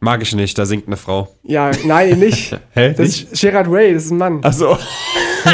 Mag ich nicht, da singt eine Frau. Ja, nein, nicht. Hä? Das Nicht? ist Gerard Way, das ist ein Mann. Achso.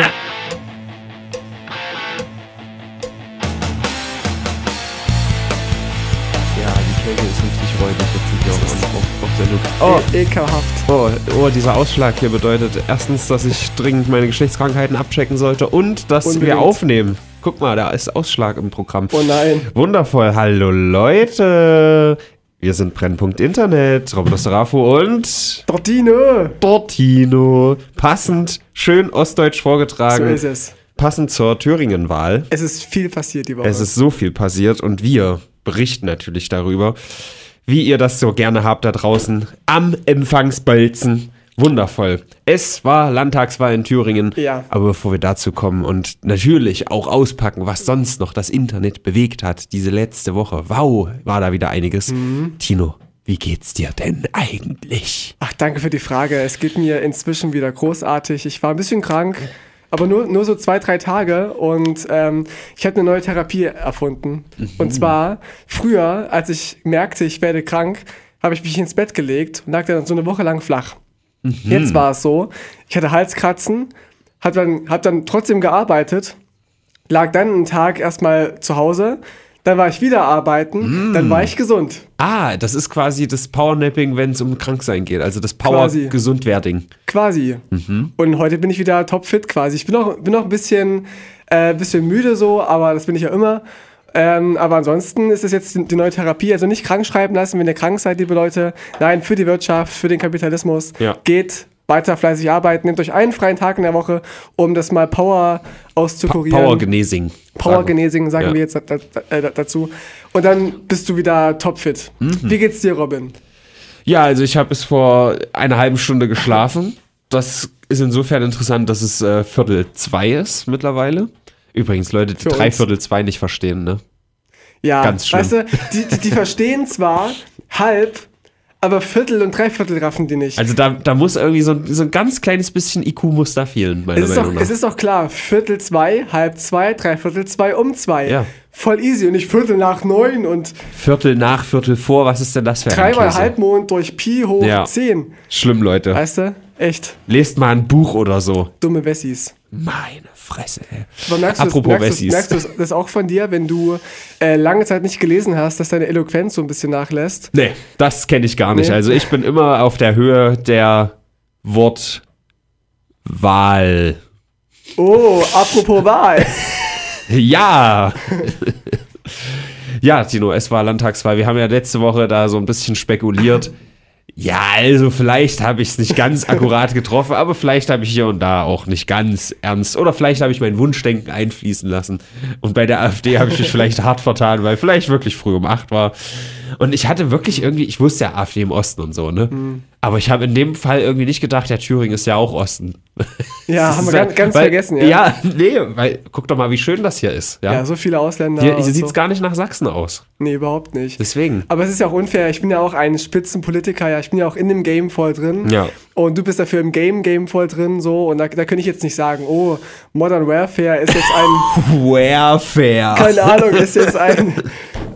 ja, die Kälte ist richtig räudig. Jetzt wir auch auf, auf Sendung. Oh, E ekelhaft. oh, oh, dieser Ausschlag hier bedeutet erstens, dass ich dringend meine Geschlechtskrankheiten abchecken sollte und dass Unbedingt. wir aufnehmen. Guck mal, da ist Ausschlag im Programm. Oh nein. Wundervoll. Hallo Leute. Wir sind Brennpunkt Internet. Robert Osterafo und Tortino. Dortino. Passend, schön ostdeutsch So vorgetragen. ist es. Passend zur Thüringen-Wahl. Es ist viel passiert die Woche. Es ist so viel passiert und wir berichten natürlich darüber, wie ihr das so gerne habt da draußen am Empfangsbolzen. Wundervoll. Es war Landtagswahl in Thüringen. Ja. Aber bevor wir dazu kommen und natürlich auch auspacken, was sonst noch das Internet bewegt hat, diese letzte Woche. Wow, war da wieder einiges. Mhm. Tino, wie geht's dir denn eigentlich? Ach, danke für die Frage. Es geht mir inzwischen wieder großartig. Ich war ein bisschen krank, aber nur, nur so zwei, drei Tage und ähm, ich habe eine neue Therapie erfunden. Und zwar früher, als ich merkte, ich werde krank, habe ich mich ins Bett gelegt und lag dann so eine Woche lang flach. Jetzt war es so, ich hatte Halskratzen, habe dann, hab dann trotzdem gearbeitet, lag dann einen Tag erstmal zu Hause, dann war ich wieder arbeiten, dann war ich gesund. Ah, das ist quasi das Powernapping, wenn es um Kranksein geht. Also das Quasi. Power-Gesundwerding. Quasi. Und heute bin ich wieder topfit quasi. Ich bin auch, bin auch ein bisschen, äh, bisschen müde so, aber das bin ich ja immer. Ähm, aber ansonsten ist es jetzt die, neue Therapie. Also nicht krank schreiben lassen, wenn ihr krank seid, liebe Leute. Nein, für die Wirtschaft, für den Kapitalismus. Ja. Geht weiter fleißig arbeiten. Nehmt euch einen freien Tag in der Woche, um das mal Power auszukurieren. Power-Genesing. Power Genesing sagen Ja. wir jetzt äh, dazu. Und dann bist du wieder topfit. Mhm. Wie geht's dir, Robin? Ja, also ich habe bis vor einer halben Stunde geschlafen. Das ist insofern interessant, dass es äh, Viertel zwei ist mittlerweile. Übrigens, Leute, die Für drei uns. Viertel zwei nicht verstehen, ne? Ja, Ganz schlimm. weißt du, die, die, die verstehen zwar halb, aber Viertel und Dreiviertel raffen die nicht. Also da, da muss irgendwie so ein, so ein ganz kleines bisschen IQ muss da fehlen, meiner es, ist Meinung doch, nach. es ist doch klar, Viertel zwei, halb zwei, Dreiviertel zwei, um zwei. Ja. Voll easy und nicht Viertel nach neun und Viertel nach, Viertel vor, was ist denn das für ein dreimal? Halbmond durch Pi hoch Ja. zehn. Schlimm, Leute. Weißt du? Echt. Lest mal ein Buch oder so. Dumme Wessis. Meine Fresse, ey. Aber merkst Apropos das, merkst, Wessis. merkst du das auch von dir, wenn du äh, lange Zeit nicht gelesen hast, dass deine Eloquenz so ein bisschen nachlässt? Nee, das kenne ich gar nicht. Nee. Also ich bin immer auf der Höhe der Wortwahl. Oh, apropos Wahl. Ja! ja, Tino, es war Landtagswahl. Wir haben ja letzte Woche da so ein bisschen spekuliert. Ja, also vielleicht habe ich es nicht ganz akkurat getroffen, aber vielleicht habe ich hier und da auch nicht ganz ernst. Oder vielleicht habe ich mein Wunschdenken einfließen lassen. Und bei der AfD habe ich mich vielleicht hart vertan, weil vielleicht wirklich früh um acht war. Und ich hatte wirklich irgendwie, ich wusste ja AfD im Osten und so, ne? Aber ich habe in dem Fall irgendwie nicht gedacht, ja, Thüringen ist ja auch Osten. Ja, Das haben wir ja- ganz, ganz weil, vergessen, ja. Ja, nee, weil guck doch mal, wie schön das hier ist. Ja, Ja, so viele Ausländer. hier und sieht es so. gar nicht nach Sachsen aus. Nee, überhaupt nicht. Deswegen. Aber es ist ja auch unfair. Ich bin ja auch ein Spitzenpolitiker, ja. Ich bin ja auch in dem Game voll drin. Ja. Und du bist dafür im Game-Game voll drin, so. Und da, da könnte ich jetzt nicht sagen, oh, Modern Warfare ist jetzt ein, Warfare. keine Ahnung, ist jetzt ein,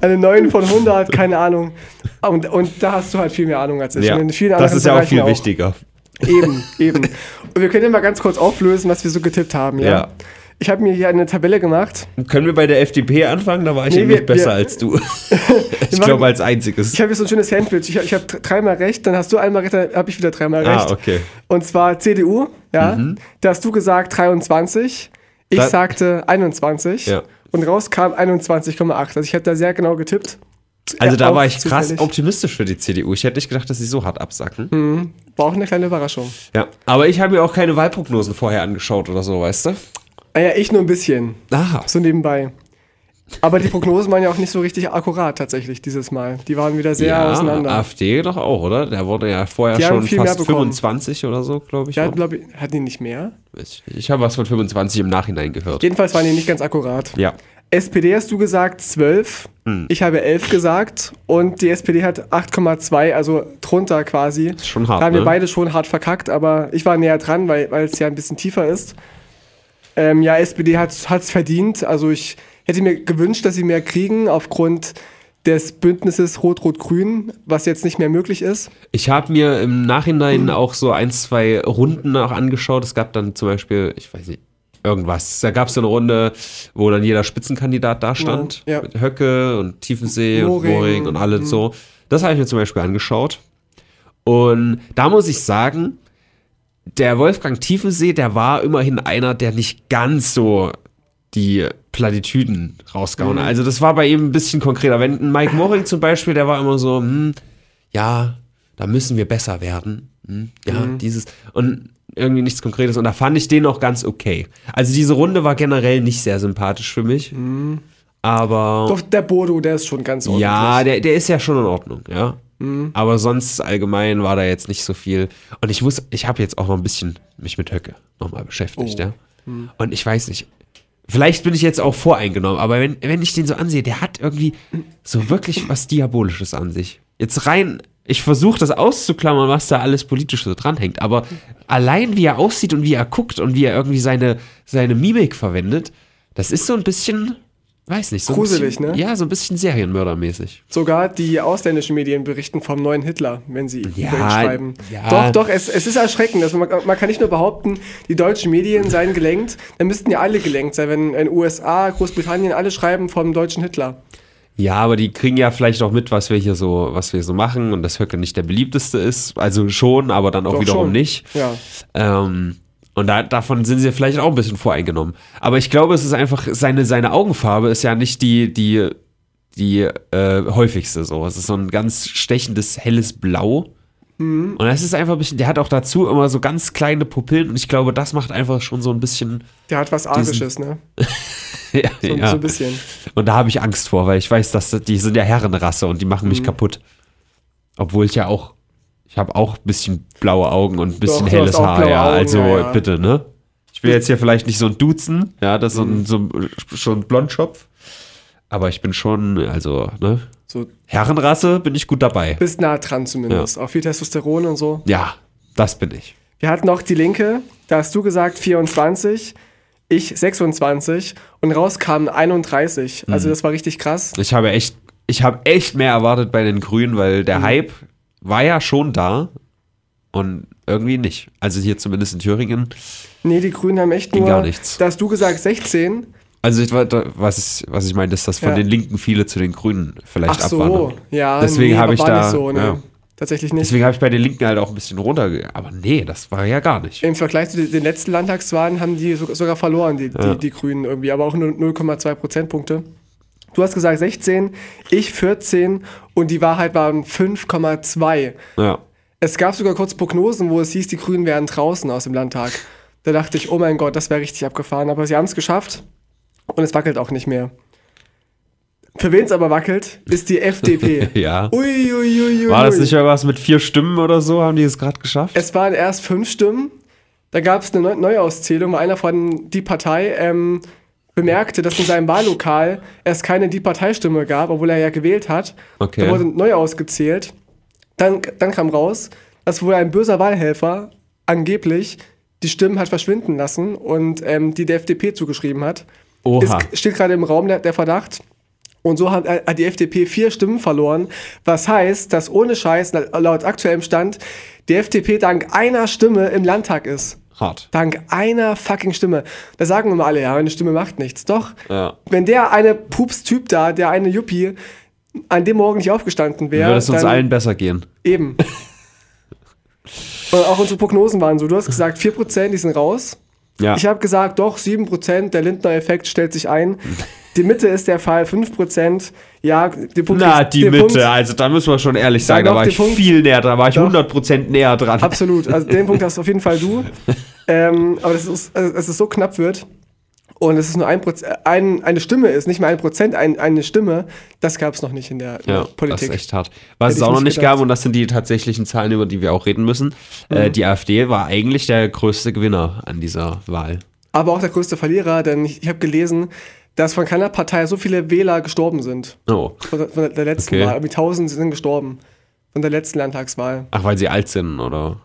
eine 9 von 100, keine Ahnung. Und, und da hast du halt viel mehr Ahnung als ich. Ja, Und in vielen das anderen ist ja auch viel wichtiger. Eben, eben. Und wir können ja mal ganz kurz auflösen, was wir so getippt haben, ja. Ja. Ich habe mir hier eine Tabelle gemacht. Können wir bei der FDP anfangen? Da war ich Nee, nämlich wir- besser wir- als du. ich glaube als einziges. Ich habe hier so ein schönes Handbild. Ich, ich habe dreimal recht, dann hast du einmal recht, dann habe ich wieder dreimal Ah, recht. okay. Und zwar CDU, ja. Da hast du gesagt 23. Ich Da- sagte 21. Ja. Und raus kam 21,8. Also ich habe da sehr genau getippt. Also da war ich krass zufällig. optimistisch für die CDU. Ich hätte nicht gedacht, dass sie so hart absacken. War auch eine kleine Überraschung. Ja. Aber ich habe mir auch keine Wahlprognosen vorher angeschaut oder so, weißt du? Naja, ich nur ein bisschen. Ah. So nebenbei. Aber die Prognosen waren ja auch nicht so richtig akkurat tatsächlich dieses Mal. Die waren wieder sehr Ja, auseinander. AfD doch auch, oder? Der wurde ja vorher schon fast bekommen. 25 oder so, glaube ich. Oder? hatten, glaube ich, hatten die nicht mehr? Ich, ich habe was von 25 im Nachhinein gehört. Jedenfalls waren die nicht ganz akkurat. Ja. SPD hast du gesagt 12. Hm. Ich habe 11 gesagt. Und die SPD hat 8,2, also drunter quasi. Ist schon hart, Da haben wir ne? beide schon hart verkackt, aber ich war näher dran, weil, es ja ein bisschen tiefer ist. Ähm, ja, SPD hat es verdient. Also ich hätte mir gewünscht, dass sie mehr kriegen aufgrund des Bündnisses Rot-Rot-Grün, was jetzt nicht mehr möglich ist. Ich habe mir im Nachhinein auch so ein, zwei Runden auch angeschaut. Es gab dann zum Beispiel, ich weiß nicht, irgendwas. Da gab es so eine Runde, wo dann jeder Spitzenkandidat da stand. Ja. Mit Höcke und Tiefensee und Moring. Moring und alle so. Das habe ich mir zum Beispiel angeschaut. Und da muss ich sagen, der Wolfgang Tiefensee, der war immerhin einer, der nicht ganz so die Plattitüden rausgehauen. hat. Also das war bei ihm ein bisschen konkreter. Wenn ein Mike Moring zum Beispiel, der war immer so, hm, ja, da müssen wir besser werden. Hm, ja, dieses und irgendwie nichts Konkretes. Und da fand ich den auch ganz okay. Also diese Runde war generell nicht sehr sympathisch für mich. Aber Doch, der Bodo, der ist schon ganz ordentlich. ja, der, der ist ja schon in Ordnung, ja. Aber sonst allgemein war da jetzt nicht so viel. Und ich muss, ich habe jetzt auch noch ein bisschen mich mit Höcke nochmal beschäftigt, Oh. ja. Und ich weiß nicht, vielleicht bin ich jetzt auch voreingenommen, aber wenn, wenn ich den so ansehe, der hat irgendwie so wirklich was Diabolisches an sich. Jetzt rein, ich versuche das auszuklammern, was da alles politisch so dranhängt, aber allein wie er aussieht und wie er guckt und wie er irgendwie seine, seine Mimik verwendet, das ist so ein bisschen, weiß nicht, so ein Gruselig, bisschen, ne? Ja, so ein bisschen Serienmördermäßig. Sogar die ausländischen Medien berichten vom neuen Hitler, wenn sie Ja, schreiben. ja. Doch, doch, es, es ist erschreckend. Also man, man kann nicht nur behaupten, die deutschen Medien seien gelenkt, dann müssten ja alle gelenkt sein, wenn in USA, Großbritannien alle schreiben vom deutschen Hitler. Ja, aber die kriegen ja vielleicht auch mit, was wir hier so, was wir so machen und dass Höcke nicht der beliebteste ist. Also schon, aber dann auch Doch wiederum schon. nicht. Ja. Ähm, und da, davon sind sie vielleicht auch ein bisschen voreingenommen. Aber ich glaube, es ist einfach, seine, seine Augenfarbe ist ja nicht die, die, die äh, häufigste so. Es ist so ein ganz stechendes, helles Blau. Mhm. Und das ist einfach ein bisschen, der hat auch dazu immer so ganz kleine Pupillen und ich glaube, das macht einfach schon so ein bisschen. Der hat was Arisches, ne? ja, So, so ein bisschen. Und da habe ich Angst vor, weil ich weiß, dass das- die sind ja Herrenrasse und die machen Mhm. mich kaputt. Obwohl ich ja auch, ich habe auch ein bisschen blaue Augen und ein bisschen Doch, helles Haar, ja. Augen, also ja, ja. bitte, ne? Ich will jetzt hier vielleicht nicht so ein Duzen, ja, das ist so Mhm. ein, so ein, schon ein Blondschopf. Aber ich bin schon, also, ne? So Herrenrasse bin ich gut dabei. bis nah dran zumindest. Auch viel Testosteron und so. Ja, das bin ich. Wir hatten noch die Linke, da hast du gesagt 24, ich 26 und raus kamen 31. Mhm. Also das war richtig krass. Ich habe echt, ich habe echt mehr erwartet bei den Grünen, weil Mhm. der Hype war ja schon da und irgendwie nicht. Also hier zumindest in Thüringen. Nee, die Grünen haben echt nur, gar nichts. da hast du gesagt 16. Also ich, was, ich, was ich meine, ist, dass von Ja. den Linken viele zu den Grünen vielleicht Ach so, abwandern. ja. Deswegen habe aber ich da- Nicht so, ne? ja. Tatsächlich nicht. Deswegen habe ich bei den Linken halt auch ein bisschen runtergegangen. Aber nee, das war ja gar nicht. Im Vergleich zu den- letzten Landtagswahlen haben die so- sogar verloren, die, Ja. die, die Grünen irgendwie, aber auch nur 0,2 Prozentpunkte. Du hast gesagt 16, ich 14 und die Wahrheit waren 5,2. Ja. Es gab sogar kurz Prognosen, wo es hieß, die Grünen wären draußen aus dem Landtag. Da dachte ich, oh mein Gott, das wäre richtig abgefahren. Aber sie haben es geschafft und es wackelt auch nicht mehr. Für wen es aber wackelt, ist die FDP. Ja. Ui, ui, ui, War das nicht irgendwas mit vier Stimmen oder so? Haben die es gerade geschafft? Es waren erst fünf Stimmen. Da gab es eine Neu Neuauszählung, weil einer von die Partei ähm, bemerkte, dass in seinem Wahllokal es keine die Parteistimme gab, obwohl er ja gewählt hat. Okay. Da wurde neu ausgezählt. Dann, dann kam raus, dass wohl ein böser Wahlhelfer angeblich die Stimmen hat verschwinden lassen und ähm, die der FDP zugeschrieben hat. Oha. Es steht gerade im Raum der, der Verdacht. Und so hat, hat die FDP vier Stimmen verloren. Was heißt, dass ohne Scheiß, laut aktuellem Stand, die FDP dank einer Stimme im Landtag ist. Hart. Dank einer fucking Stimme. Da sagen immer alle, ja, eine Stimme macht nichts. Doch, Ja. wenn der eine Pups-Typ da, der eine Yuppie, an dem Morgen nicht aufgestanden wäre, Würde es uns allen besser gehen. eben. Und auch unsere Prognosen waren so. Du hast gesagt, 4%, die sind raus. Ja. Ich habe gesagt, doch, 7%, der Lindner-Effekt stellt sich ein. Die Mitte ist der Fall, 5%. Ja, die Punkt Na, die Mitte, Punkt- also da müssen wir schon ehrlich sagen, doch, da war ich Punkt- viel näher dran, da war ich Doch. 100% näher dran. Absolut. Also den Punkt hast auf jeden Fall du. Ähm, aber das ist, also, dass es so knapp wird und es ist nur ein Proz ein, eine Stimme ist, nicht mal ein Prozent, ein, eine Stimme, das gab es noch nicht in der, Ja, das Politik. ist echt hart. Was Hätte es auch noch nicht gedacht. gab, und das sind die tatsächlichen Zahlen, über die wir auch reden müssen, Mhm. äh, die AfD war eigentlich der größte Gewinner an dieser Wahl. Aber auch der größte Verlierer, denn ich, ich habe gelesen, dass von keiner Partei so viele Wähler gestorben sind. Oh. Von der, von der- letzten Okay. Wahl. Irgendwie 1000 sind gestorben. Von der letzten Landtagswahl. Ach, weil sie alt sind, oder?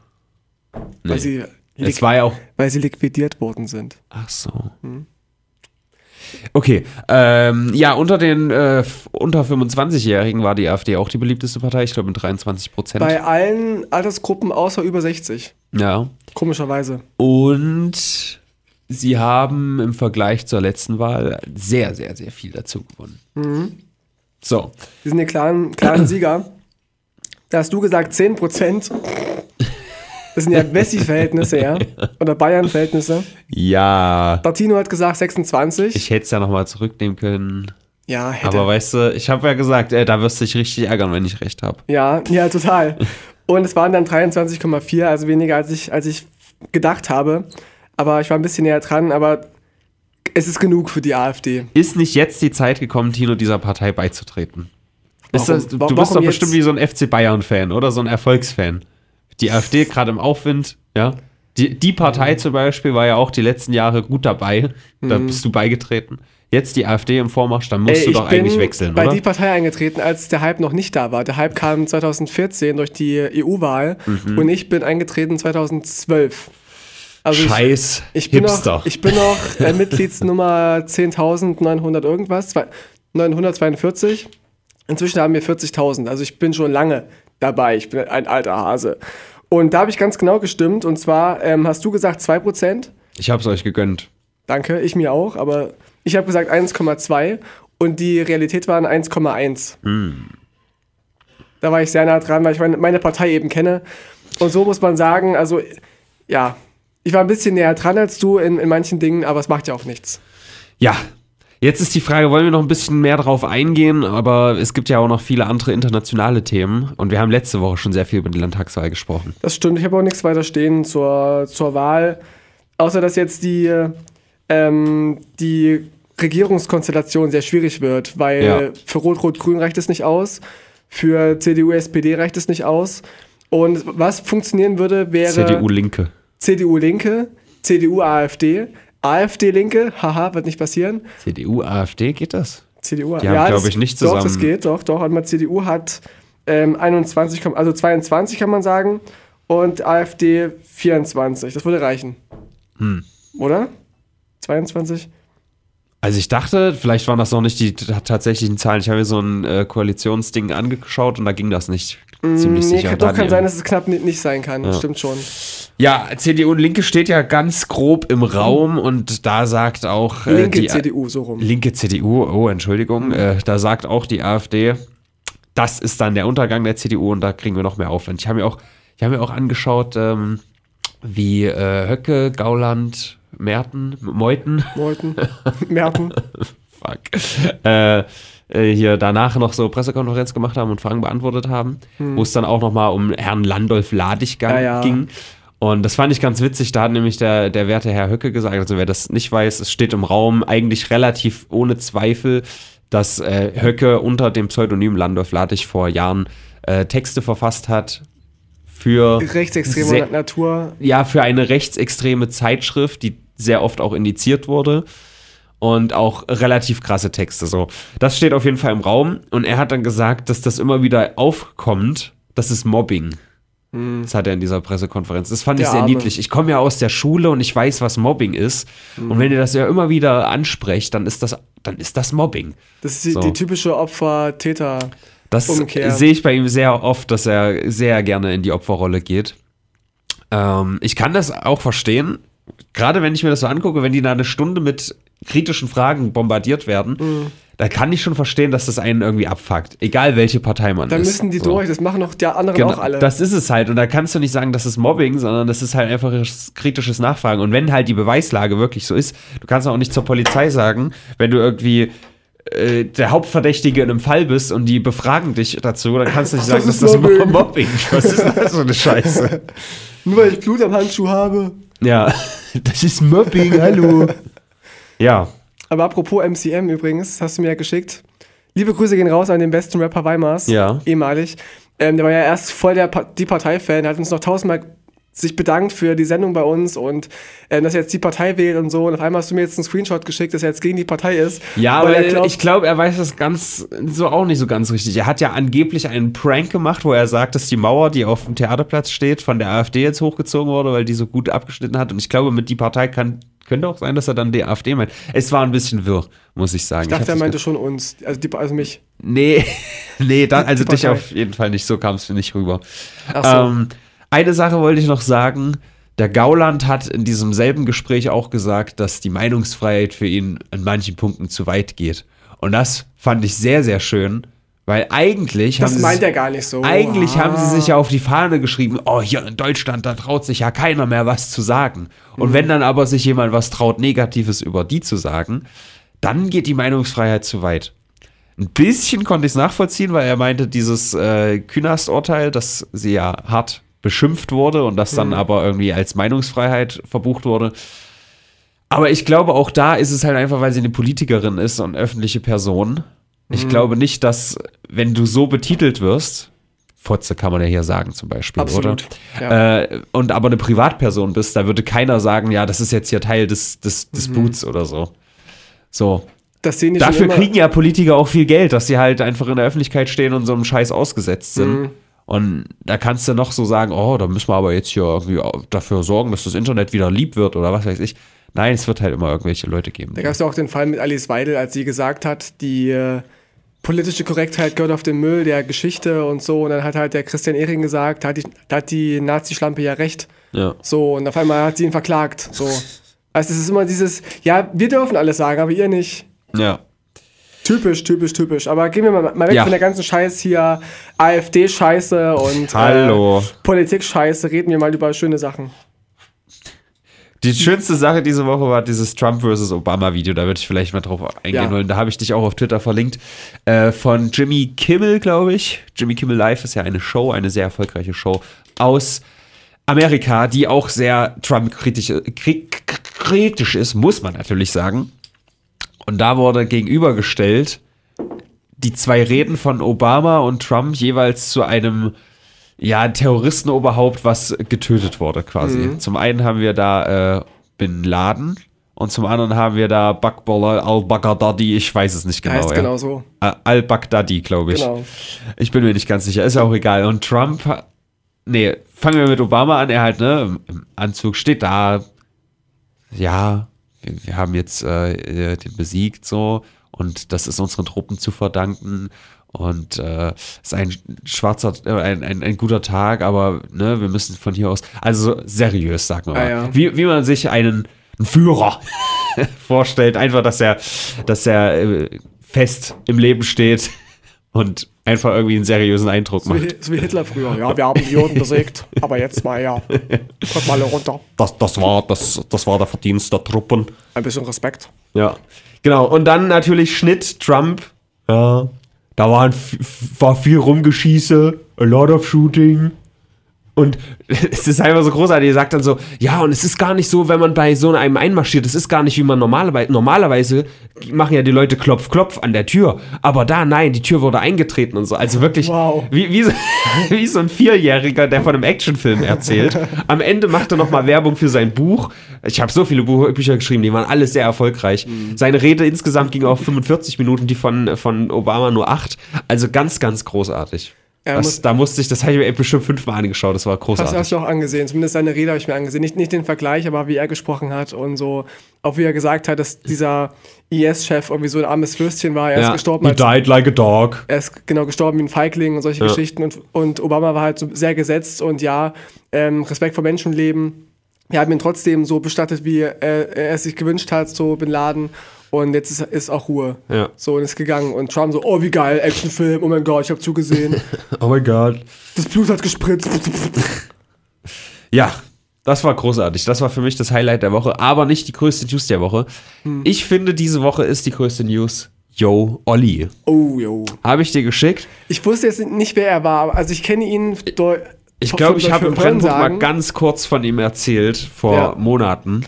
Nee. Weil, sie es war ja auch. weil sie liquidiert worden sind. Ach so. Okay, ähm, ja, unter den äh, unter 25-Jährigen war die AfD auch die beliebteste Partei, ich glaube mit 23 Prozent. Bei allen Altersgruppen außer über 60. Ja. Komischerweise. Und sie haben im Vergleich zur letzten Wahl sehr, sehr, sehr viel dazu gewonnen. So, Die sind die klaren, klaren Sieger. Da hast du gesagt 10 Prozent. Das sind ja Wessi-Verhältnisse, ja. Oder Bayern-Verhältnisse. ja, Bartino hat gesagt 26. ich hätte es ja nochmal zurücknehmen können. ja, hätte. Aber weißt du, ich habe ja gesagt, ey, da wirst du dich richtig ärgern, wenn ich recht habe. Ja, ja, total. Und es waren dann 23,4, also weniger als ich, als ich gedacht habe. Aber ich war ein bisschen näher dran, aber es ist genug für die AfD. Ist nicht jetzt die Zeit gekommen, Tino, dieser Partei beizutreten? Ist Warum- das, du wa- bist warum doch jetzt? bestimmt wie so ein FC Bayern-Fan oder so ein Erfolgsfan. Die AfD gerade im Aufwind, ja. Die, die Partei zum Beispiel war ja auch die letzten Jahre gut dabei. Da bist du beigetreten. Jetzt die AfD im Vormarsch, dann musst Ey, du ich doch bin eigentlich wechseln, bei oder? die Partei eingetreten, als der Hype noch nicht da war. Der Hype kam 2014 durch die EU-Wahl Mhm. und ich bin eingetreten 2012. Also ich- Scheiß Ich bin Hipster. noch, ich bin noch äh, Mitgliedsnummer 10.900 irgendwas, zwei- 942. Inzwischen haben wir 40.000, also ich bin schon lange dabei, ich bin ein alter Hase. Und da habe ich ganz genau gestimmt und zwar ähm, hast du gesagt 2%, ich hab's euch gegönnt. danke, ich mir auch, aber ich habe gesagt 1,2 und die Realität waren 1,1. Da war ich sehr nah dran, weil ich meine, meine Partei eben kenne. Und so muss man sagen, also ja, ich war ein bisschen näher dran als du in, in manchen Dingen, aber es macht ja auch nichts. Ja, jetzt ist die Frage, wollen wir noch ein bisschen mehr drauf eingehen? Aber es gibt ja auch noch viele andere internationale Themen. Und wir haben letzte Woche schon sehr viel über die Landtagswahl gesprochen. Das stimmt, ich habe auch nichts weiter stehen zur, zur Wahl, außer dass jetzt die, ähm, die Regierungskonstellation sehr schwierig wird, weil Ja. für Rot-Rot-Grün reicht es nicht aus, für CDU, SPD reicht es nicht aus. Und was funktionieren würde, wäre CDU-Linke. CDU-Linke, CDU-AfD, AfD-Linke, haha, wird nicht passieren. CDU-AfD, geht das? CDU, Die haben, glaub ich, nicht Doch, das zusammen- geht, doch, doch. Und CDU hat ähm, 21, komm- also 22 kann man sagen und AfD 24. Das würde reichen. Hm. Oder? 22? Also ich dachte, vielleicht waren das noch nicht die tatsächlichen Zahlen. Ich habe mir so ein äh, Koalitionsding angeschaut und da ging das nicht. Ziemlich Mm, nee, sicher. kann, doch kann sein, dass es knapp ni- nicht sein kann. Stimmt schon. Ja, CDU und Linke steht ja ganz grob im Raum und da sagt auch äh, Linke die CDU, so rum. Linke CDU, oh Entschuldigung, äh, da sagt auch die AfD, das ist dann der Untergang der CDU und da kriegen wir noch mehr Aufwand. Ich habe mir auch, ich habe mir auch angeschaut, ähm, wie äh, Höcke, Gauland, Merten, Meuthen, Wollten. Merken. fuck, äh, äh, hier danach noch so Pressekonferenz gemacht haben und Fragen beantwortet haben, wo es dann auch nochmal um Herrn Landolf Ladig Ja, ja. ging. Und das fand ich ganz witzig, da hat nämlich der, der werte Herr Höcke gesagt, also wer das nicht weiß, es steht im Raum eigentlich relativ ohne Zweifel, dass äh, Höcke unter dem Pseudonym Landolf Ladig vor Jahren äh, Texte verfasst hat für Rechtsextremer sehr- Natur. ja, für eine rechtsextreme Zeitschrift, die sehr oft auch indiziert wurde. Und auch relativ krasse Texte. So, das steht auf jeden Fall im Raum. Und er hat dann gesagt, dass das immer wieder aufkommt. Das ist Mobbing. Das hat er in dieser Pressekonferenz. Das fand ich Der sehr Arme. niedlich. Ich komme ja aus der Schule und ich weiß, was Mobbing ist. Und wenn ihr das ja immer wieder ansprecht, dann ist das, dann ist das Mobbing. Das ist die, So. die typische Opfer-Täter. Das sehe ich bei ihm sehr oft, dass er sehr gerne in die Opferrolle geht. Ähm, ich kann das auch verstehen. Gerade wenn ich mir das so angucke, wenn die da eine Stunde mit kritischen Fragen bombardiert werden, Mhm. Da kann ich schon verstehen, dass das einen irgendwie abfuckt. Egal welche Partei man Da ist. müssen die So. durch, das machen doch die anderen Genau, auch alle. Das ist es halt. Und da kannst du nicht sagen, das ist Mobbing, sondern das ist halt einfach kritisches Nachfragen. Und wenn halt die Beweislage wirklich so ist, du kannst auch nicht zur Polizei sagen, wenn du irgendwie äh, der Hauptverdächtige in einem Fall bist und die befragen dich dazu, dann kannst du nicht sagen, Das das ist ist Mobbing. Mobbing. Was ist das für eine Scheiße? Nur weil ich Blut am Handschuh habe. Ja, das ist Mobbing, hallo. Ja, Aber apropos MCM übrigens, hast du mir ja geschickt. Liebe Grüße gehen raus an den besten Rapper Weimars. Ja. Ehemalig. Ähm, der war ja erst voll der pa die Partei-Fan, hat uns noch tausendmal sich bedankt für die Sendung bei uns und äh, dass er jetzt die Partei wählt und so. Und auf einmal hast du mir jetzt einen Screenshot geschickt, dass er jetzt gegen die Partei ist. Ja, aber er glaubt- ich glaube, er weiß das ganz so auch nicht so ganz richtig. Er hat ja angeblich einen Prank gemacht, wo er sagt, dass die Mauer, die auf dem Theaterplatz steht, von der AfD jetzt hochgezogen wurde, weil die so gut abgeschnitten hat. Und ich glaube, mit die Partei kann, könnte auch sein, dass er dann die AfD meint. Es war ein bisschen wirr, muss ich sagen. Ich dachte, hab er meinte schon uns, also, die, also mich. Nee, nee, dann, also dich auf jeden Fall nicht. So kam es nicht rüber. Ach so. Ähm, eine Sache wollte ich noch sagen. Der Gauland hat in diesem selben Gespräch auch gesagt, dass die Meinungsfreiheit für ihn in manchen Punkten zu weit geht. Und das fand ich sehr, sehr schön, weil eigentlich Das haben meint sie, er gar nicht so. eigentlich Ah. haben sie sich ja auf die Fahne geschrieben, oh, hier in Deutschland, da traut sich ja keiner mehr was zu sagen. Und Mhm. wenn dann aber sich jemand was traut, Negatives über die zu sagen, dann geht die Meinungsfreiheit zu weit. Ein bisschen konnte ich es nachvollziehen, weil er meinte, dieses äh, Künast-Urteil, dass sie ja hart beschimpft wurde und das dann Mhm. aber irgendwie als Meinungsfreiheit verbucht wurde. Aber ich glaube, auch da ist es halt einfach, weil sie eine Politikerin ist und öffentliche Person. Mhm. Ich glaube nicht, dass, wenn du so betitelt wirst, Fotze kann man ja hier sagen zum Beispiel, Absolut, oder? Äh, und aber eine Privatperson bist, da würde keiner sagen, ja, das ist jetzt hier Teil des, des, des Mhm. Boots oder so. So. Dafür kriegen ja Politiker auch viel Geld, dass sie halt einfach in der Öffentlichkeit stehen und so einem Scheiß ausgesetzt sind. Mhm. Und da kannst du noch so sagen, oh, da müssen wir aber jetzt hier irgendwie dafür sorgen, dass das Internet wieder lieb wird oder was weiß ich. Nein, es wird halt immer irgendwelche Leute geben. Da gab es ja auch den Fall mit Alice Weidel, als sie gesagt hat, die äh, politische Korrektheit gehört auf den Müll der Geschichte und so. Und dann hat halt der Christian Ehring gesagt, da hat die, da hat die Nazi-Schlampe ja recht. Ja. So, und auf einmal hat sie ihn verklagt. So. Also es ist immer dieses, ja, wir dürfen alles sagen, aber ihr nicht. Ja. Typisch, typisch, typisch. Aber gehen wir mal, mal weg Ja. von der ganzen Scheiß hier, AfD-Scheiße und. Äh, Politik-Scheiße. Reden wir mal über schöne Sachen. Die schönste Sache diese Woche war dieses Trump vs. Obama-Video. Da würde ich vielleicht mal drauf eingehen Ja. wollen. Da habe ich dich auch auf Twitter verlinkt. Äh, von Jimmy Kimmel, glaube ich. Jimmy Kimmel Live ist ja eine Show, eine sehr erfolgreiche Show aus Amerika, die auch sehr Trump-kritisch kri- kritisch ist, muss man natürlich sagen. Und da wurde gegenübergestellt die zwei Reden von Obama und Trump jeweils zu einem ja, Terroristenoberhaupt, was getötet wurde quasi. Zum einen haben wir da äh, Bin Laden und zum anderen haben wir da Bakbollah al-Baghdadi, ich weiß es nicht genau. heißt ja. genau so. Äh, Al-Baghdadi, glaube ich. Genau. Ich bin mir nicht ganz sicher, ist ja auch egal. Und Trump, nee, fangen wir mit Obama an. Er halt, ne, im Anzug steht da. Ja, wir, wir haben jetzt äh, den besiegt, so. Und das ist unseren Truppen zu verdanken. Und äh, es ist ein schwarzer, äh, ein, ein, ein guter Tag, aber ne, wir müssen von hier aus, also seriös, sagen wir mal. Ah, ja. wie, wie man sich einen, einen Führer vorstellt, einfach, dass er, dass er äh, fest im Leben steht und einfach irgendwie einen seriösen Eindruck So macht. wie, so wie Hitler früher. Ja, wir haben die Juden besiegt, aber jetzt mal, ja. Kommt mal alle runter. Das, das, war, das, das war der Verdienst der Truppen. Ein bisschen Respekt. Ja. Genau. Und dann natürlich Schnitt Trump. Ja. Da waren, war viel Rumgeschieße, a lot of shooting. Und es ist einfach so großartig. Er sagt dann so, ja, und es ist gar nicht so, wenn man bei so einem einmarschiert, es ist gar nicht, wie man normalerweise, normalerweise machen ja die Leute Klopf, Klopf an der Tür. Aber da, nein, die Tür wurde eingetreten und so. Also wirklich, Wow. wie, wie, so, wie so ein Vierjähriger, der von einem Actionfilm erzählt. Am Ende macht er nochmal Werbung für sein Buch. Ich habe so viele Bücher geschrieben, die waren alle sehr erfolgreich. Seine Rede insgesamt ging auf 45 Minuten, die von, von Obama nur 8. Also ganz, ganz großartig. Er Das, muss- da musste ich, das habe ich mir bestimmt fünfmal angeschaut, das war großartig. hast du auch angesehen, zumindest seine Rede habe ich mir angesehen. Nicht, nicht den Vergleich, aber wie er gesprochen hat und so, auch wie er gesagt hat, dass dieser IS-Chef irgendwie so ein armes Würstchen war. Er ist gestorben He als died like a dog. er ist genau gestorben wie ein Feigling und solche Ja. Geschichten. Und, und Obama war halt so sehr gesetzt und ja, ähm, Respekt vor Menschenleben. Wir haben ihn trotzdem so bestattet, wie äh, er es sich gewünscht hat, so Bin Laden. Und jetzt ist, ist auch Ruhe. Ja. So, und ist gegangen. Und Trump so, oh, wie geil, Actionfilm, oh mein Gott, ich habe zugesehen. Oh mein Gott. Das Blut hat gespritzt. Ja, das war großartig. Das war für mich das Highlight der Woche, aber nicht die größte News der Woche. Hm. Ich finde, diese Woche ist die größte News. Yo, Olli. Oh, jo. Habe ich dir geschickt? Ich wusste jetzt nicht, wer er war. aber- Also, ich kenne ihn. Ich glaube, ich habe im Brennpunkt mal ganz kurz von ihm erzählt, vor Ja. Monaten.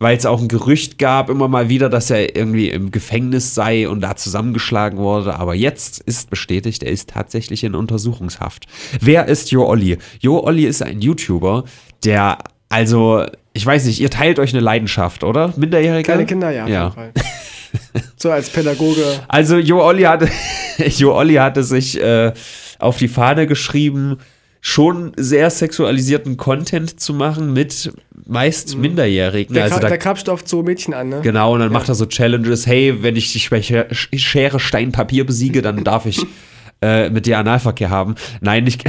Weil es auch ein Gerücht gab, immer mal wieder, dass er irgendwie im Gefängnis sei und da zusammengeschlagen wurde. Aber jetzt ist bestätigt, er ist tatsächlich in Untersuchungshaft. Wer ist Jo Olli? Jo Olli ist ein YouTuber, der, also, ich weiß nicht, ihr teilt euch eine Leidenschaft, oder? Minderjährige? Kleine Kinder, ja, auf Ja. jeden Fall. So als Pädagoge. Also Jo Olli hatte, jo Olli hatte sich äh, auf die Fahne geschrieben, schon sehr sexualisierten Content zu machen mit meist Minderjährigen. Mhm. Der, also da, der krapscht oft so Mädchen an, ne? genau, und dann macht er so Challenges, hey, wenn ich dich bei Schere, Schere Stein, Papier besiege, dann darf ich äh, mit dir Analverkehr haben. Nein, nicht,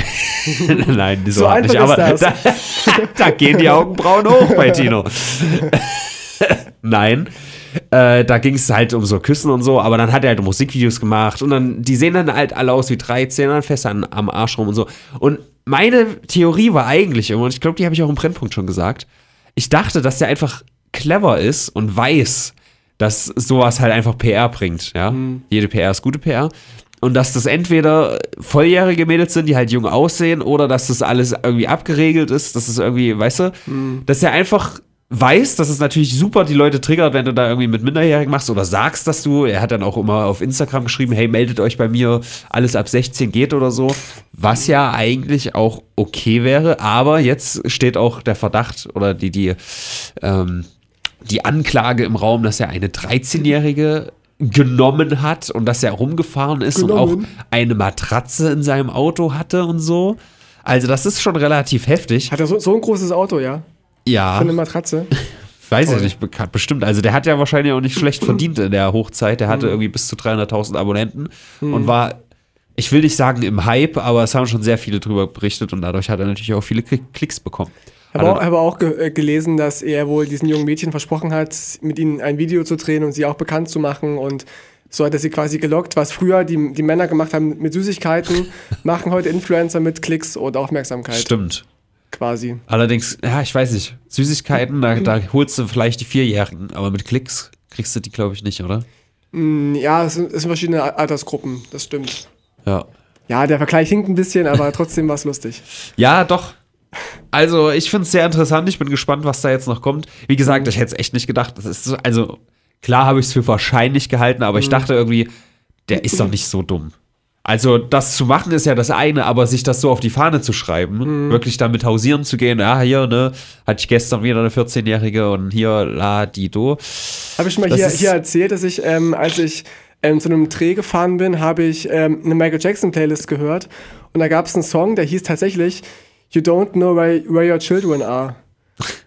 nein, so, So hart nicht, aber da, da gehen die Augenbrauen hoch bei Tino. Nein. Äh, da ging es halt um so Küssen und so, aber dann hat er halt Musikvideos gemacht und dann, die sehen dann halt alle aus wie 13, dann fest an, am Arsch rum und so. Und meine Theorie war eigentlich immer, und ich glaube, die habe ich auch im Brennpunkt schon gesagt, ich dachte, dass der einfach clever ist und weiß, dass sowas halt einfach PR bringt, ja. Jede PR ist gute PR. Und dass das entweder volljährige Mädels sind, die halt jung aussehen, oder dass das alles irgendwie abgeregelt ist, dass es irgendwie, weißt du, dass er einfach weiß, dass es natürlich super die Leute triggert, wenn du da irgendwie mit Minderjährigen machst oder sagst, dass du, er hat dann auch immer auf Instagram geschrieben, hey, meldet euch bei mir, alles ab 16 geht oder so, was ja eigentlich auch okay wäre, aber jetzt steht auch der Verdacht oder die, die, ähm, die Anklage im Raum, dass er eine 13-Jährige genommen hat und dass er rumgefahren ist und Genommen. auch eine Matratze in seinem Auto hatte und so. Also das ist schon relativ heftig. Hat er so, so ein großes Auto, ja? Ja. Für eine Matratze. Weiß ich Toll. nicht, bekannt, bestimmt. Also der hat ja wahrscheinlich auch nicht schlecht verdient in der Hochzeit. Der hatte irgendwie bis zu 300.000 Abonnenten und war, ich will nicht sagen im Hype, aber es haben schon sehr viele drüber berichtet und dadurch hat er natürlich auch viele Klick- Klicks bekommen. Ich habe auch, habe auch ge äh, gelesen, dass er wohl diesen jungen Mädchen versprochen hat, mit ihnen ein Video zu drehen und sie auch bekannt zu machen. Und so hat er sie quasi gelockt. Was früher die, die Männer gemacht haben mit Süßigkeiten, machen heute Influencer mit Klicks und Aufmerksamkeit Stimmt. Quasi. Allerdings, ja, ich weiß nicht. Süßigkeiten, da, da holst du vielleicht die Vierjährigen, aber mit Klicks kriegst du die, glaube ich, nicht, oder? Mm, Ja, es sind, es sind verschiedene Altersgruppen, das stimmt. Ja. Ja, der Vergleich hinkt ein bisschen, aber trotzdem war es lustig. Ja, doch. Also, ich finde es sehr interessant. Ich bin gespannt, was da jetzt noch kommt. Wie gesagt, ich hätte es echt nicht gedacht. Das ist so, also, klar habe ich es für wahrscheinlich gehalten, aber ich dachte irgendwie, der ist doch nicht so dumm. Also, das zu machen ist ja das eine, aber sich das so auf die Fahne zu schreiben, wirklich damit hausieren zu gehen, ja, hier, ne, hatte ich gestern wieder eine 14-Jährige und hier, la, die, do. Habe ich schon mal hier, hier erzählt, dass ich, ähm, als ich ähm, zu einem Dreh gefahren bin, habe ich ähm, eine Michael Jackson Playlist gehört und da gab es einen Song, der hieß tatsächlich You Don't Know Where, where Your Children Are.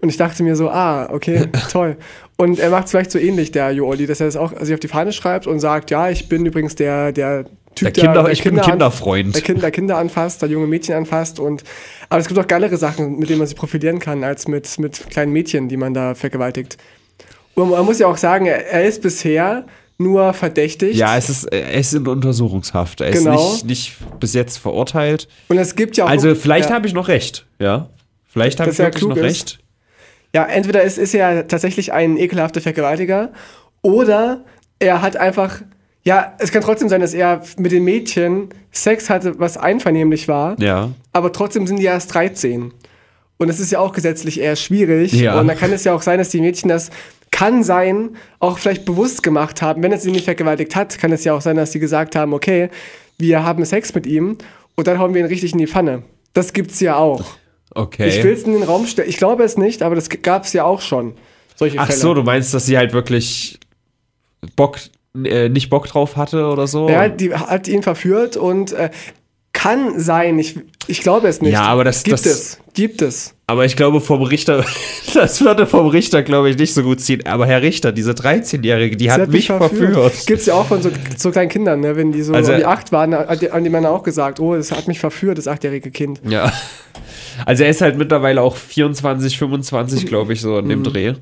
Und ich dachte mir so, ah, okay, toll. Und er macht es vielleicht so ähnlich, der Jo Olli, dass er das auch sich auf die Fahne schreibt und sagt, ja, ich bin übrigens der, der Typ, Der Kinder- ich bin Kinder an- Kinderfreund. Der Kinder, Kinder anfasst, der junge Mädchen anfasst. Und, aber es gibt auch geilere Sachen, mit denen man sich profilieren kann, als mit, mit kleinen Mädchen, die man da vergewaltigt. Und man muss ja auch sagen, er, ist bisher nur verdächtigt. Ja, es ist, er ist in Untersuchungshaft. Er Genau. ist nicht, nicht bis jetzt verurteilt. und es gibt ja auch. Also, vielleicht ja, habe ich noch recht, ja. Vielleicht habe ich wirklich noch ist. recht. Ja, entweder ist, ist er tatsächlich ein ekelhafter Vergewaltiger oder er hat einfach. Ja, es kann trotzdem sein, dass er mit den Mädchen Sex hatte, was einvernehmlich war. Ja. aber trotzdem sind die erst 13. Und es ist ja auch gesetzlich eher schwierig. Ja. Und da kann es ja auch sein, dass die Mädchen das kann sein, auch vielleicht bewusst gemacht haben. Wenn es sie nicht vergewaltigt hat, kann es ja auch sein, dass sie gesagt haben, okay, wir haben Sex mit ihm und dann hauen wir ihn richtig in die Pfanne. Das gibt's ja auch. Okay. Ich will es in den Raum stellen. Ich glaube es nicht, aber das gab es ja auch schon. Solche Ach Fälle. so, du meinst, dass sie halt wirklich Bock, äh, nicht Bock drauf hatte oder so? Ja, die hat ihn verführt und äh, kann sein. Ich, ich glaube es nicht. Ja, aber das- gibt das- es. Gibt es. Aber ich glaube, vom Richter, das würde vom Richter, glaube ich, nicht so gut ziehen. Aber Herr Richter, diese 13-Jährige, die Sie hat, mich verführt. Gibt es ja auch von so, so kleinen Kindern, ne? wenn die so Also- um die acht waren, hat die- haben die Männer auch gesagt, oh, das hat mich verführt, das achtjährige Kind. Ja. Also er ist halt mittlerweile auch 24, 25, glaube ich, so in dem Mhm. Dreh.